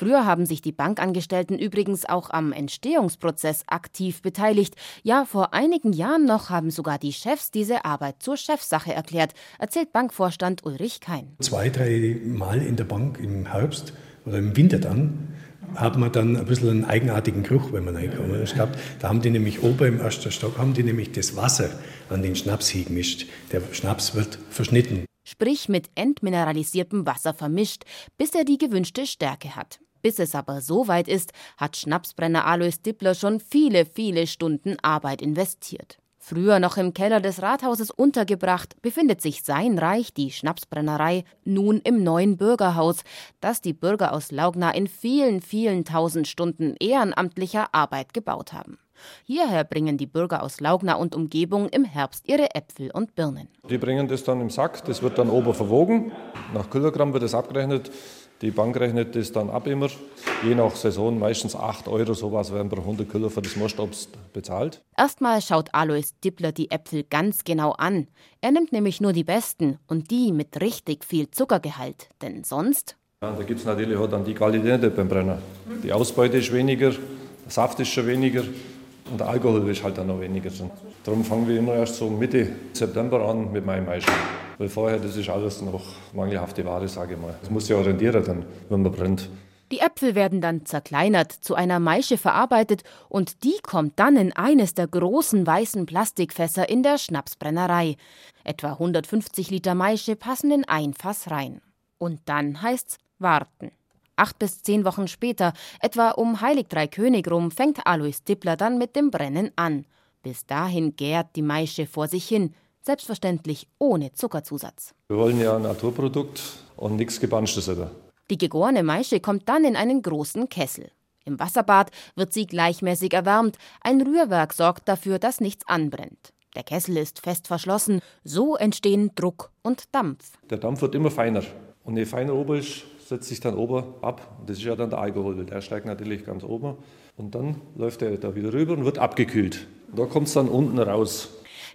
Früher haben sich die Bankangestellten übrigens auch am Entstehungsprozess aktiv beteiligt. Ja, vor einigen Jahren noch haben sogar die Chefs diese Arbeit zur Chefsache erklärt, erzählt Bankvorstand Ulrich Kein. Zwei, drei Mal in der Bank im Herbst oder im Winter dann hat man dann ein bisschen einen eigenartigen Geruch, wenn man reinkommt. Ich glaube, da haben die nämlich oben im ersten Stock haben die nämlich das Wasser an den Schnaps gemischt. Der Schnaps wird verschnitten. Sprich mit entmineralisiertem Wasser vermischt, bis er die gewünschte Stärke hat. Bis es aber so weit ist, hat Schnapsbrenner Alois Dippler schon viele, viele Stunden Arbeit investiert. Früher noch im Keller des Rathauses untergebracht, befindet sich sein Reich, die Schnapsbrennerei, nun im neuen Bürgerhaus, das die Bürger aus Laugna in vielen, vielen tausend Stunden ehrenamtlicher Arbeit gebaut haben. Hierher bringen die Bürger aus Laugna und Umgebung im Herbst ihre Äpfel und Birnen. Die bringen das dann im Sack, das wird dann oben verwogen. Nach Kilogramm wird das abgerechnet. Die Bank rechnet das dann ab immer. Je nach Saison meistens 8 Euro, sowas werden pro 100 Kilo für das Mostobst bezahlt. Erstmal schaut Alois Dippler die Äpfel ganz genau an. Er nimmt nämlich nur die besten und die mit richtig viel Zuckergehalt. Denn sonst. Ja, da gibt es natürlich auch dann die Qualität beim Brenner. Die Ausbeute ist weniger, der Saft ist schon weniger und der Alkohol ist halt dann noch weniger. Darum fangen wir immer erst so Mitte September an mit meinem Maischen. Weil vorher, das ist alles noch mangelhafte Ware, sage ich mal. Das muss ja orientieren dann, wenn man brennt. Die Äpfel werden dann zerkleinert, zu einer Maische verarbeitet und die kommt dann in eines der großen weißen Plastikfässer in der Schnapsbrennerei. Etwa 150 Liter Maische passen in ein Fass rein. Und dann heißt's warten. Acht bis zehn Wochen später, etwa um Heilig Drei König rum, fängt Alois Dippler dann mit dem Brennen an. Bis dahin gärt die Maische vor sich hin, Selbstverständlich ohne Zuckerzusatz. Wir wollen ja ein Naturprodukt und nichts Gebanschtes. Oder? Die gegorene Maische kommt dann in einen großen Kessel. Im Wasserbad wird sie gleichmäßig erwärmt. Ein Rührwerk sorgt dafür, dass nichts anbrennt. Der Kessel ist fest verschlossen, so entstehen Druck und Dampf. Der Dampf wird immer feiner. Und je feiner oben ist, setzt sich dann oben ab. Das ist ja dann der Alkohol. Der steigt natürlich ganz oben. Und dann läuft er da wieder rüber und wird abgekühlt. Da kommt es dann unten raus.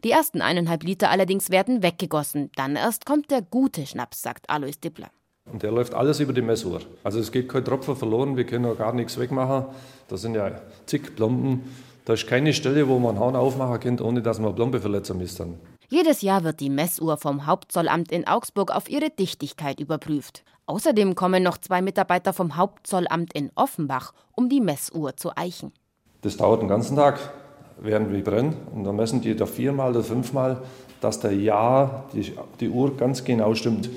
Die ersten eineinhalb Liter allerdings werden weggegossen. Dann erst kommt der gute Schnaps, sagt Alois Dippler. Und der läuft alles über die Messuhr. Also es geht kein Tropfen verloren, wir können auch gar nichts wegmachen. Da sind ja zig Plomben. Da ist keine Stelle, wo man Hahn aufmachen kann, ohne dass man Plombe verletzen dann. Jedes Jahr wird die Messuhr vom Hauptzollamt in Augsburg auf ihre Dichtigkeit überprüft. Außerdem kommen noch zwei Mitarbeiter vom Hauptzollamt in Offenbach, um die Messuhr zu eichen. Das dauert den ganzen Tag, während wir brennen. Und dann messen die da viermal oder fünfmal, dass der Jahr, die, die Uhr ganz genau stimmt.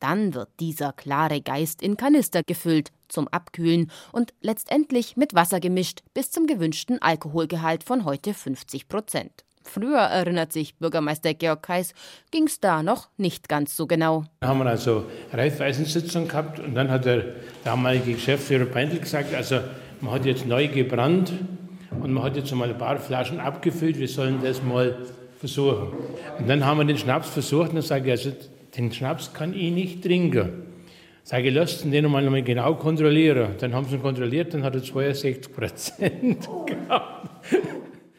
Dann wird dieser klare Geist in Kanister gefüllt, zum Abkühlen und letztendlich mit Wasser gemischt bis zum gewünschten Alkoholgehalt von heute 50 Prozent. Früher, erinnert sich Bürgermeister Georg Kais, ging es da noch nicht ganz so genau. Da haben wir also Reifeisensitzung gehabt und dann hat der damalige Geschäftsführer Peindl gesagt, also man hat jetzt neu gebrannt und man hat jetzt mal ein paar Flaschen abgefüllt, wir sollen das mal versuchen. Und dann haben wir den Schnaps versucht und dann sage ich, also den Schnaps kann ich nicht trinken. Sage ich, lasst den nochmal mal genau kontrollieren. Dann haben sie ihn kontrolliert, dann hat er 62 Prozent gehabt.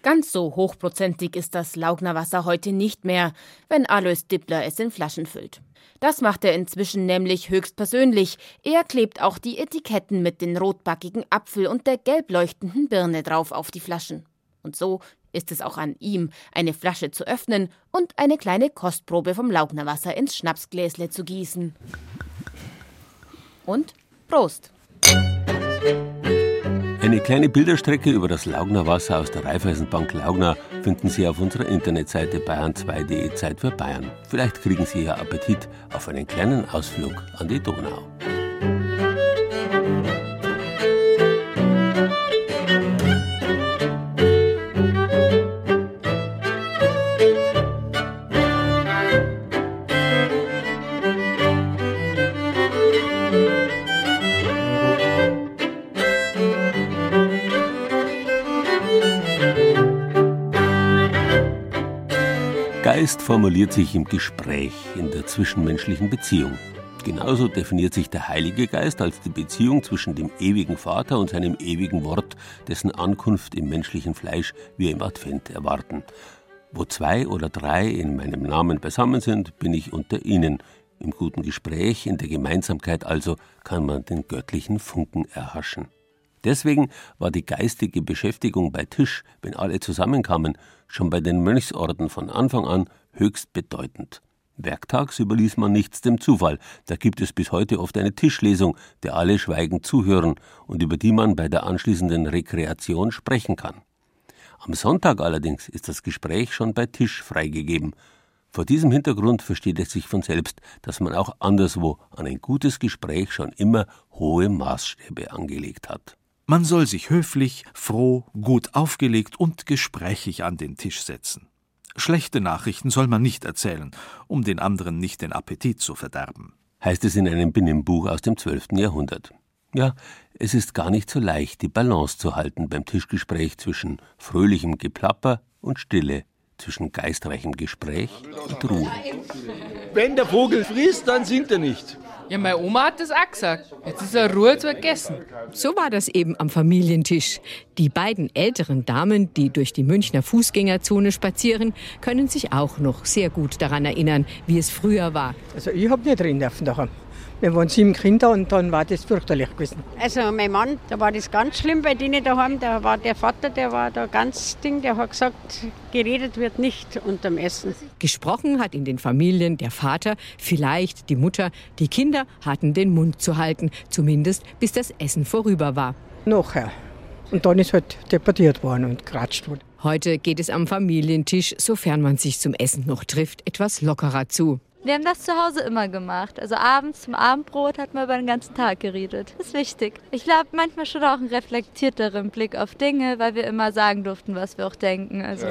Ganz so hochprozentig ist das Laugner Wasser heute nicht mehr, wenn Alois Dippler es in Flaschen füllt. Das macht er inzwischen nämlich höchstpersönlich. Er klebt auch die Etiketten mit den rotbackigen Apfel und der gelb leuchtenden Birne drauf auf die Flaschen. Und so ist es auch an ihm, eine Flasche zu öffnen und eine kleine Kostprobe vom Laugnerwasser ins Schnapsgläsle zu gießen. Und Prost! Eine kleine Bilderstrecke über das Laugner Wasser aus der Raiffeisenbank Laugner finden Sie auf unserer Internetseite bayern2.de Zeit für Bayern. Vielleicht kriegen Sie ja Appetit auf einen kleinen Ausflug an die Donau. Formuliert sich im Gespräch, in der zwischenmenschlichen Beziehung. Genauso definiert sich der Heilige Geist als die Beziehung zwischen dem ewigen Vater und seinem ewigen Wort, dessen Ankunft im menschlichen Fleisch wir im Advent erwarten. Wo zwei oder drei in meinem Namen beisammen sind, bin ich unter ihnen. Im guten Gespräch, in der Gemeinsamkeit also, kann man den göttlichen Funken erhaschen. Deswegen war die geistige Beschäftigung bei Tisch, wenn alle zusammenkamen, schon bei den Mönchsorden von Anfang an höchst bedeutend. Werktags überließ man nichts dem Zufall, da gibt es bis heute oft eine Tischlesung, der alle schweigend zuhören und über die man bei der anschließenden Rekreation sprechen kann. Am Sonntag allerdings ist das Gespräch schon bei Tisch freigegeben. Vor diesem Hintergrund versteht es sich von selbst, dass man auch anderswo an ein gutes Gespräch schon immer hohe Maßstäbe angelegt hat. Man soll sich höflich, froh, gut aufgelegt und gesprächig an den Tisch setzen. Schlechte Nachrichten soll man nicht erzählen, um den anderen nicht den Appetit zu verderben. Heißt es in einem Binnenbuch aus dem 12. Jahrhundert. Ja, es ist gar nicht so leicht, die Balance zu halten beim Tischgespräch zwischen fröhlichem Geplapper und Stille, zwischen geistreichem Gespräch und Ruhe. Wenn der Vogel frisst, dann singt er nicht. Ja, meine Oma hat das auch gesagt. Jetzt ist er Ruhe zu vergessen. So war das eben am Familientisch. Die beiden älteren Damen, die durch die Münchner Fußgängerzone spazieren, können sich auch noch sehr gut daran erinnern, wie es früher war. Also ich habe nicht drin dürfen daheim. Wir waren sieben Kinder und dann war das fürchterlich gewesen. Also mein Mann, da war das ganz schlimm bei denen daheim. Da war der Vater, der war da ganz ding, der hat gesagt, geredet wird nicht unterm Essen. Gesprochen hat in den Familien der Vater, vielleicht die Mutter. Die Kinder hatten den Mund zu halten, zumindest bis das Essen vorüber war. Nachher. Und dann ist halt debattiert worden und geratscht worden. Heute geht es am Familientisch, sofern man sich zum Essen noch trifft, etwas lockerer zu. Wir haben das zu Hause immer gemacht. Also abends zum Abendbrot hat man über den ganzen Tag geredet. Das ist wichtig. Ich glaube, manchmal schon auch einen reflektierteren Blick auf Dinge, weil wir immer sagen durften, was wir auch denken. Also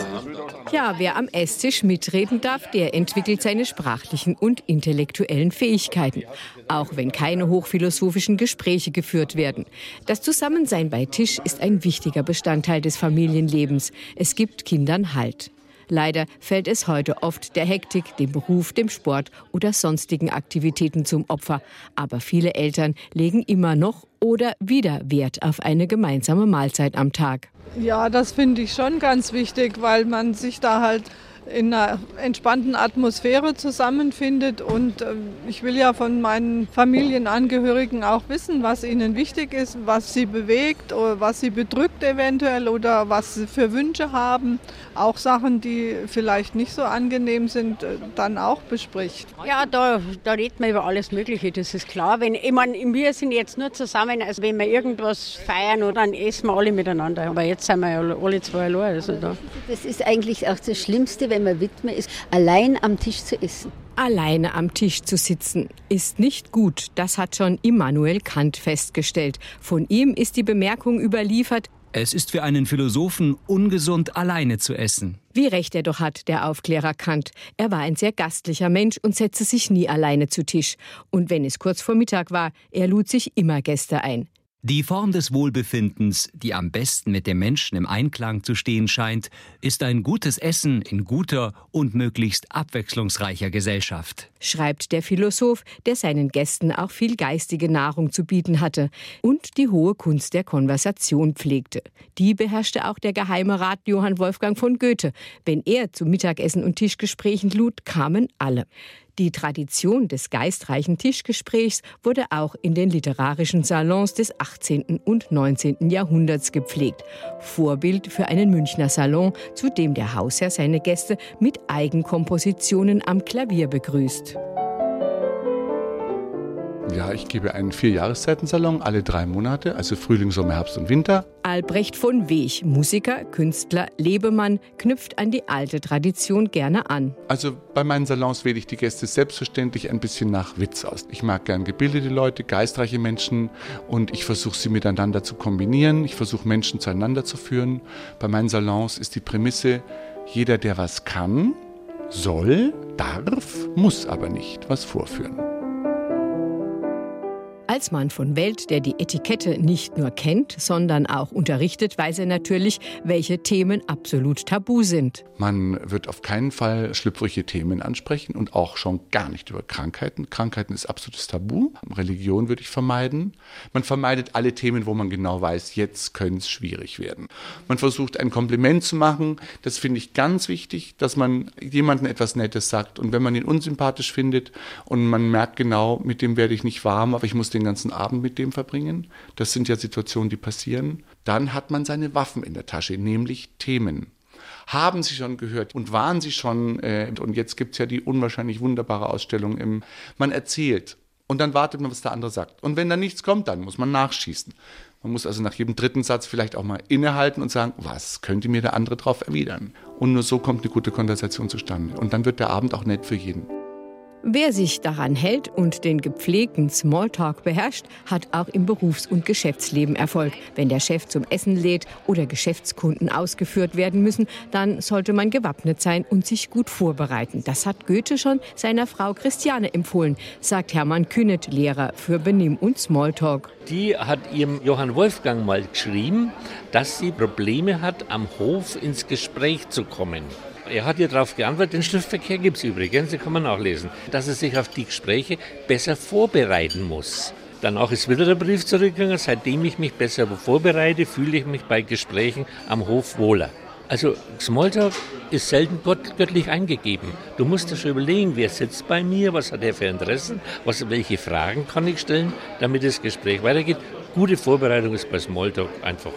ja, wer am Esstisch mitreden darf, der entwickelt seine sprachlichen und intellektuellen Fähigkeiten. Auch wenn keine hochphilosophischen Gespräche geführt werden. Das Zusammensein bei Tisch ist ein wichtiger Bestandteil des Familienlebens. Es gibt Kindern Halt. Leider fällt es heute oft der Hektik, dem Beruf, dem Sport oder sonstigen Aktivitäten zum Opfer. Aber viele Eltern legen immer noch oder wieder Wert auf eine gemeinsame Mahlzeit am Tag. Ja, das finde ich schon ganz wichtig, weil man sich da halt in einer entspannten Atmosphäre zusammenfindet. Und äh, ich will ja von meinen Familienangehörigen auch wissen, was ihnen wichtig ist, was sie bewegt, oder was sie bedrückt eventuell oder was sie für Wünsche haben. Auch Sachen, die vielleicht nicht so angenehm sind, äh, dann auch bespricht. Ja, da, da redet man über alles Mögliche, das ist klar. Wenn, ich meine, wir sind jetzt nur zusammen, also wenn wir irgendwas feiern oder dann essen wir alle miteinander. Aber jetzt sind wir ja alle zwei allein. Also da. Das ist eigentlich auch das Schlimmste, wenn man Witwe ist, allein am Tisch zu essen. Alleine am Tisch zu sitzen ist nicht gut. Das hat schon Immanuel Kant festgestellt. Von ihm ist die Bemerkung überliefert, es ist für einen Philosophen ungesund, alleine zu essen. Wie recht er doch hat, der Aufklärer Kant. Er war ein sehr gastlicher Mensch und setzte sich nie alleine zu Tisch. Und wenn es kurz vor Mittag war, er lud sich immer Gäste ein. Die Form des Wohlbefindens, die am besten mit dem Menschen im Einklang zu stehen scheint, ist ein gutes Essen in guter und möglichst abwechslungsreicher Gesellschaft. Schreibt der Philosoph, der seinen Gästen auch viel geistige Nahrung zu bieten hatte und die hohe Kunst der Konversation pflegte. Die beherrschte auch der geheime Rat Johann Wolfgang von Goethe. Wenn er zu Mittagessen und Tischgesprächen lud, kamen alle. Die Tradition des geistreichen Tischgesprächs wurde auch in den literarischen Salons des 18. und 19. Jahrhunderts gepflegt. Vorbild für einen Münchner Salon, zu dem der Hausherr seine Gäste mit Eigenkompositionen am Klavier begrüßt. Ja, ich gebe einen Vierjahreszeitensalon alle drei Monate, also Frühling, Sommer, Herbst und Winter. Albrecht von Weg, Musiker, Künstler, Lebemann, knüpft an die alte Tradition gerne an. Also bei meinen Salons wähle ich die Gäste selbstverständlich ein bisschen nach Witz aus. Ich mag gern gebildete Leute, geistreiche Menschen und ich versuche sie miteinander zu kombinieren. Ich versuche Menschen zueinander zu führen. Bei meinen Salons ist die Prämisse, jeder, der was kann, soll, darf, muss aber nicht was vorführen. Als Mann von Welt, der die Etikette nicht nur kennt, sondern auch unterrichtet, weiß er natürlich, welche Themen absolut tabu sind. Man wird auf keinen Fall schlüpfrige Themen ansprechen und auch schon gar nicht über Krankheiten. Krankheiten ist absolutes Tabu. Religion würde ich vermeiden. Man vermeidet alle Themen, wo man genau weiß, jetzt könnte es schwierig werden. Man versucht ein Kompliment zu machen. Das finde ich ganz wichtig, dass man jemandem etwas Nettes sagt. Und wenn man ihn unsympathisch findet und man merkt genau, mit dem werde ich nicht warm, aber ich muss den den ganzen Abend mit dem verbringen. Das sind ja Situationen, die passieren. Dann hat man seine Waffen in der Tasche, nämlich Themen. Haben Sie schon gehört und waren Sie schon, äh, und jetzt gibt es ja die unwahrscheinlich wunderbare Ausstellung im, man erzählt und dann wartet man, was der andere sagt. Und wenn da nichts kommt, dann muss man nachschießen. Man muss also nach jedem dritten Satz vielleicht auch mal innehalten und sagen, was könnte mir der andere darauf erwidern? Und nur so kommt eine gute Konversation zustande. Und dann wird der Abend auch nett für jeden. Wer sich daran hält und den gepflegten Smalltalk beherrscht, hat auch im Berufs- und Geschäftsleben Erfolg. Wenn der Chef zum Essen lädt oder Geschäftskunden ausgeführt werden müssen, dann sollte man gewappnet sein und sich gut vorbereiten. Das hat Goethe schon seiner Frau Christiane empfohlen, sagt Hermann Kühnet, Lehrer für Benimm und Smalltalk. Die hat ihrem Johann Wolfgang mal geschrieben, dass sie Probleme hat, am Hof ins Gespräch zu kommen. Er hat ihr darauf geantwortet, den Schriftverkehr gibt es übrigens, den kann man nachlesen, dass er sich auf die Gespräche besser vorbereiten muss. Danach ist wieder der Brief zurückgegangen, seitdem ich mich besser vorbereite, fühle ich mich bei Gesprächen am Hof wohler. Also Smalltalk ist selten göttlich eingegeben. Du musst dir schon überlegen, wer sitzt bei mir, was hat er für Interessen, was, welche Fragen kann ich stellen, damit das Gespräch weitergeht. Gute Vorbereitung ist bei Smalltalk einfach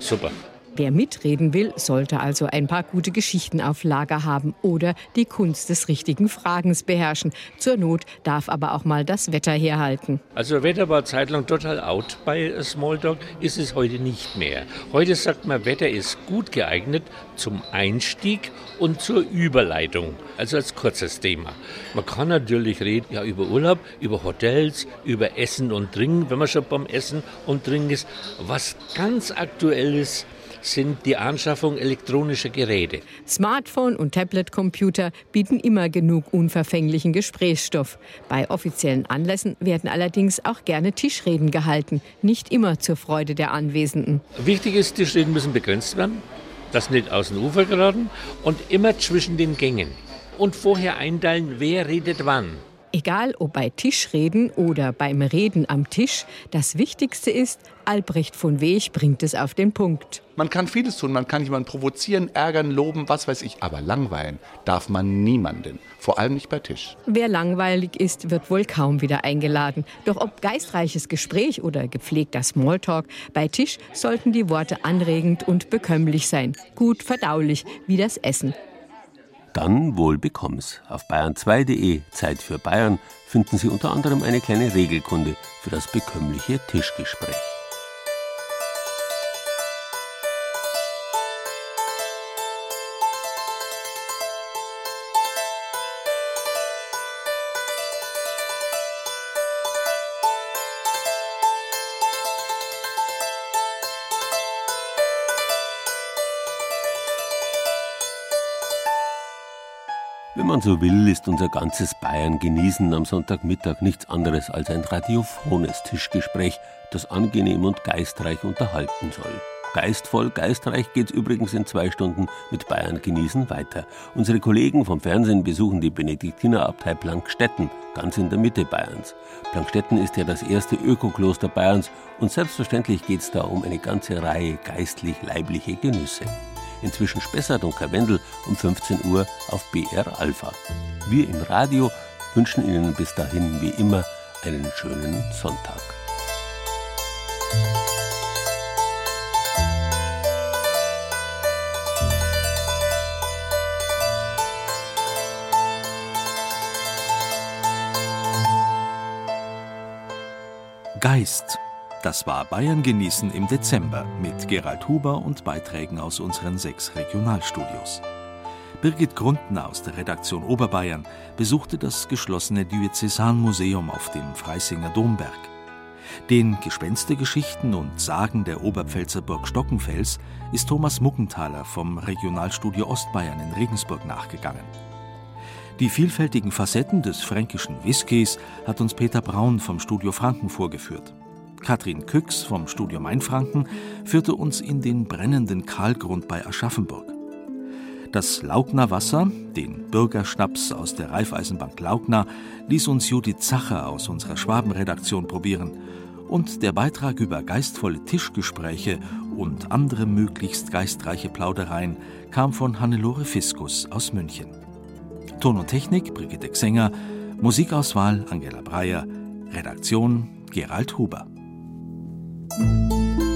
super. Wer mitreden will, sollte also ein paar gute Geschichten auf Lager haben oder die Kunst des richtigen Fragens beherrschen. Zur Not darf aber auch mal das Wetter herhalten. Also Wetter war zeitlang total out bei Smalltalk, ist es heute nicht mehr. Heute sagt man, Wetter ist gut geeignet zum Einstieg und zur Überleitung, also als kurzes Thema. Man kann natürlich reden ja, über Urlaub, über Hotels, über Essen und Trinken, wenn man schon beim Essen und Trinken ist. Was ganz aktuell ist, sind die Anschaffung elektronischer Geräte. Smartphone und Tablet-Computer bieten immer genug unverfänglichen Gesprächsstoff. Bei offiziellen Anlässen werden allerdings auch gerne Tischreden gehalten, nicht immer zur Freude der Anwesenden. Wichtig ist, Tischreden müssen begrenzt werden. das nicht aus dem Ufer geraten und immer zwischen den Gängen. Und vorher einteilen, wer redet wann. Egal ob bei Tischreden oder beim Reden am Tisch, das Wichtigste ist, Albrecht von Weg bringt es auf den Punkt. Man kann vieles tun, man kann jemanden provozieren, ärgern, loben, was weiß ich, aber langweilen darf man niemanden, vor allem nicht bei Tisch. Wer langweilig ist, wird wohl kaum wieder eingeladen. Doch ob geistreiches Gespräch oder gepflegter Smalltalk, bei Tisch sollten die Worte anregend und bekömmlich sein, gut verdaulich wie das Essen. Dann wohl bekomm's. Auf bayern2.de Zeit für Bayern finden Sie unter anderem eine kleine Regelkunde für das bekömmliche Tischgespräch. So will, ist unser ganzes Bayern genießen am Sonntagmittag nichts anderes als ein radiophones Tischgespräch, das angenehm und geistreich unterhalten soll. Geistvoll, geistreich geht's übrigens in zwei Stunden mit Bayern genießen weiter. Unsere Kollegen vom Fernsehen besuchen die Benediktinerabtei Plankstetten, ganz in der Mitte Bayerns. Plankstetten ist ja das erste Ökokloster Bayerns und selbstverständlich geht's da um eine ganze Reihe geistlich-leibliche Genüsse inzwischen Spessart und Karwendel um 15 Uhr auf BR Alpha. Wir im Radio wünschen Ihnen bis dahin wie immer einen schönen Sonntag. Geist das war Bayern genießen im Dezember mit Gerald Huber und Beiträgen aus unseren sechs Regionalstudios. Birgit Grundner aus der Redaktion Oberbayern besuchte das geschlossene Diözesanmuseum auf dem Freisinger Domberg. Den Gespenstergeschichten und Sagen der Oberpfälzer Burg Stockenfels ist Thomas Muckenthaler vom Regionalstudio Ostbayern in Regensburg nachgegangen. Die vielfältigen Facetten des fränkischen Whiskys hat uns Peter Braun vom Studio Franken vorgeführt. Katrin Küx vom Studio Mainfranken führte uns in den brennenden Kahlgrund bei Aschaffenburg. Das Laugner Wasser, den Bürgerschnaps aus der Raiffeisenbank Laugner, ließ uns Judith Zacher aus unserer Schwabenredaktion probieren. Und der Beitrag über geistvolle Tischgespräche und andere möglichst geistreiche Plaudereien kam von Hannelore Fiskus aus München. Ton und Technik Brigitte Xenger, Musikauswahl Angela Breyer, Redaktion Gerald Huber. Música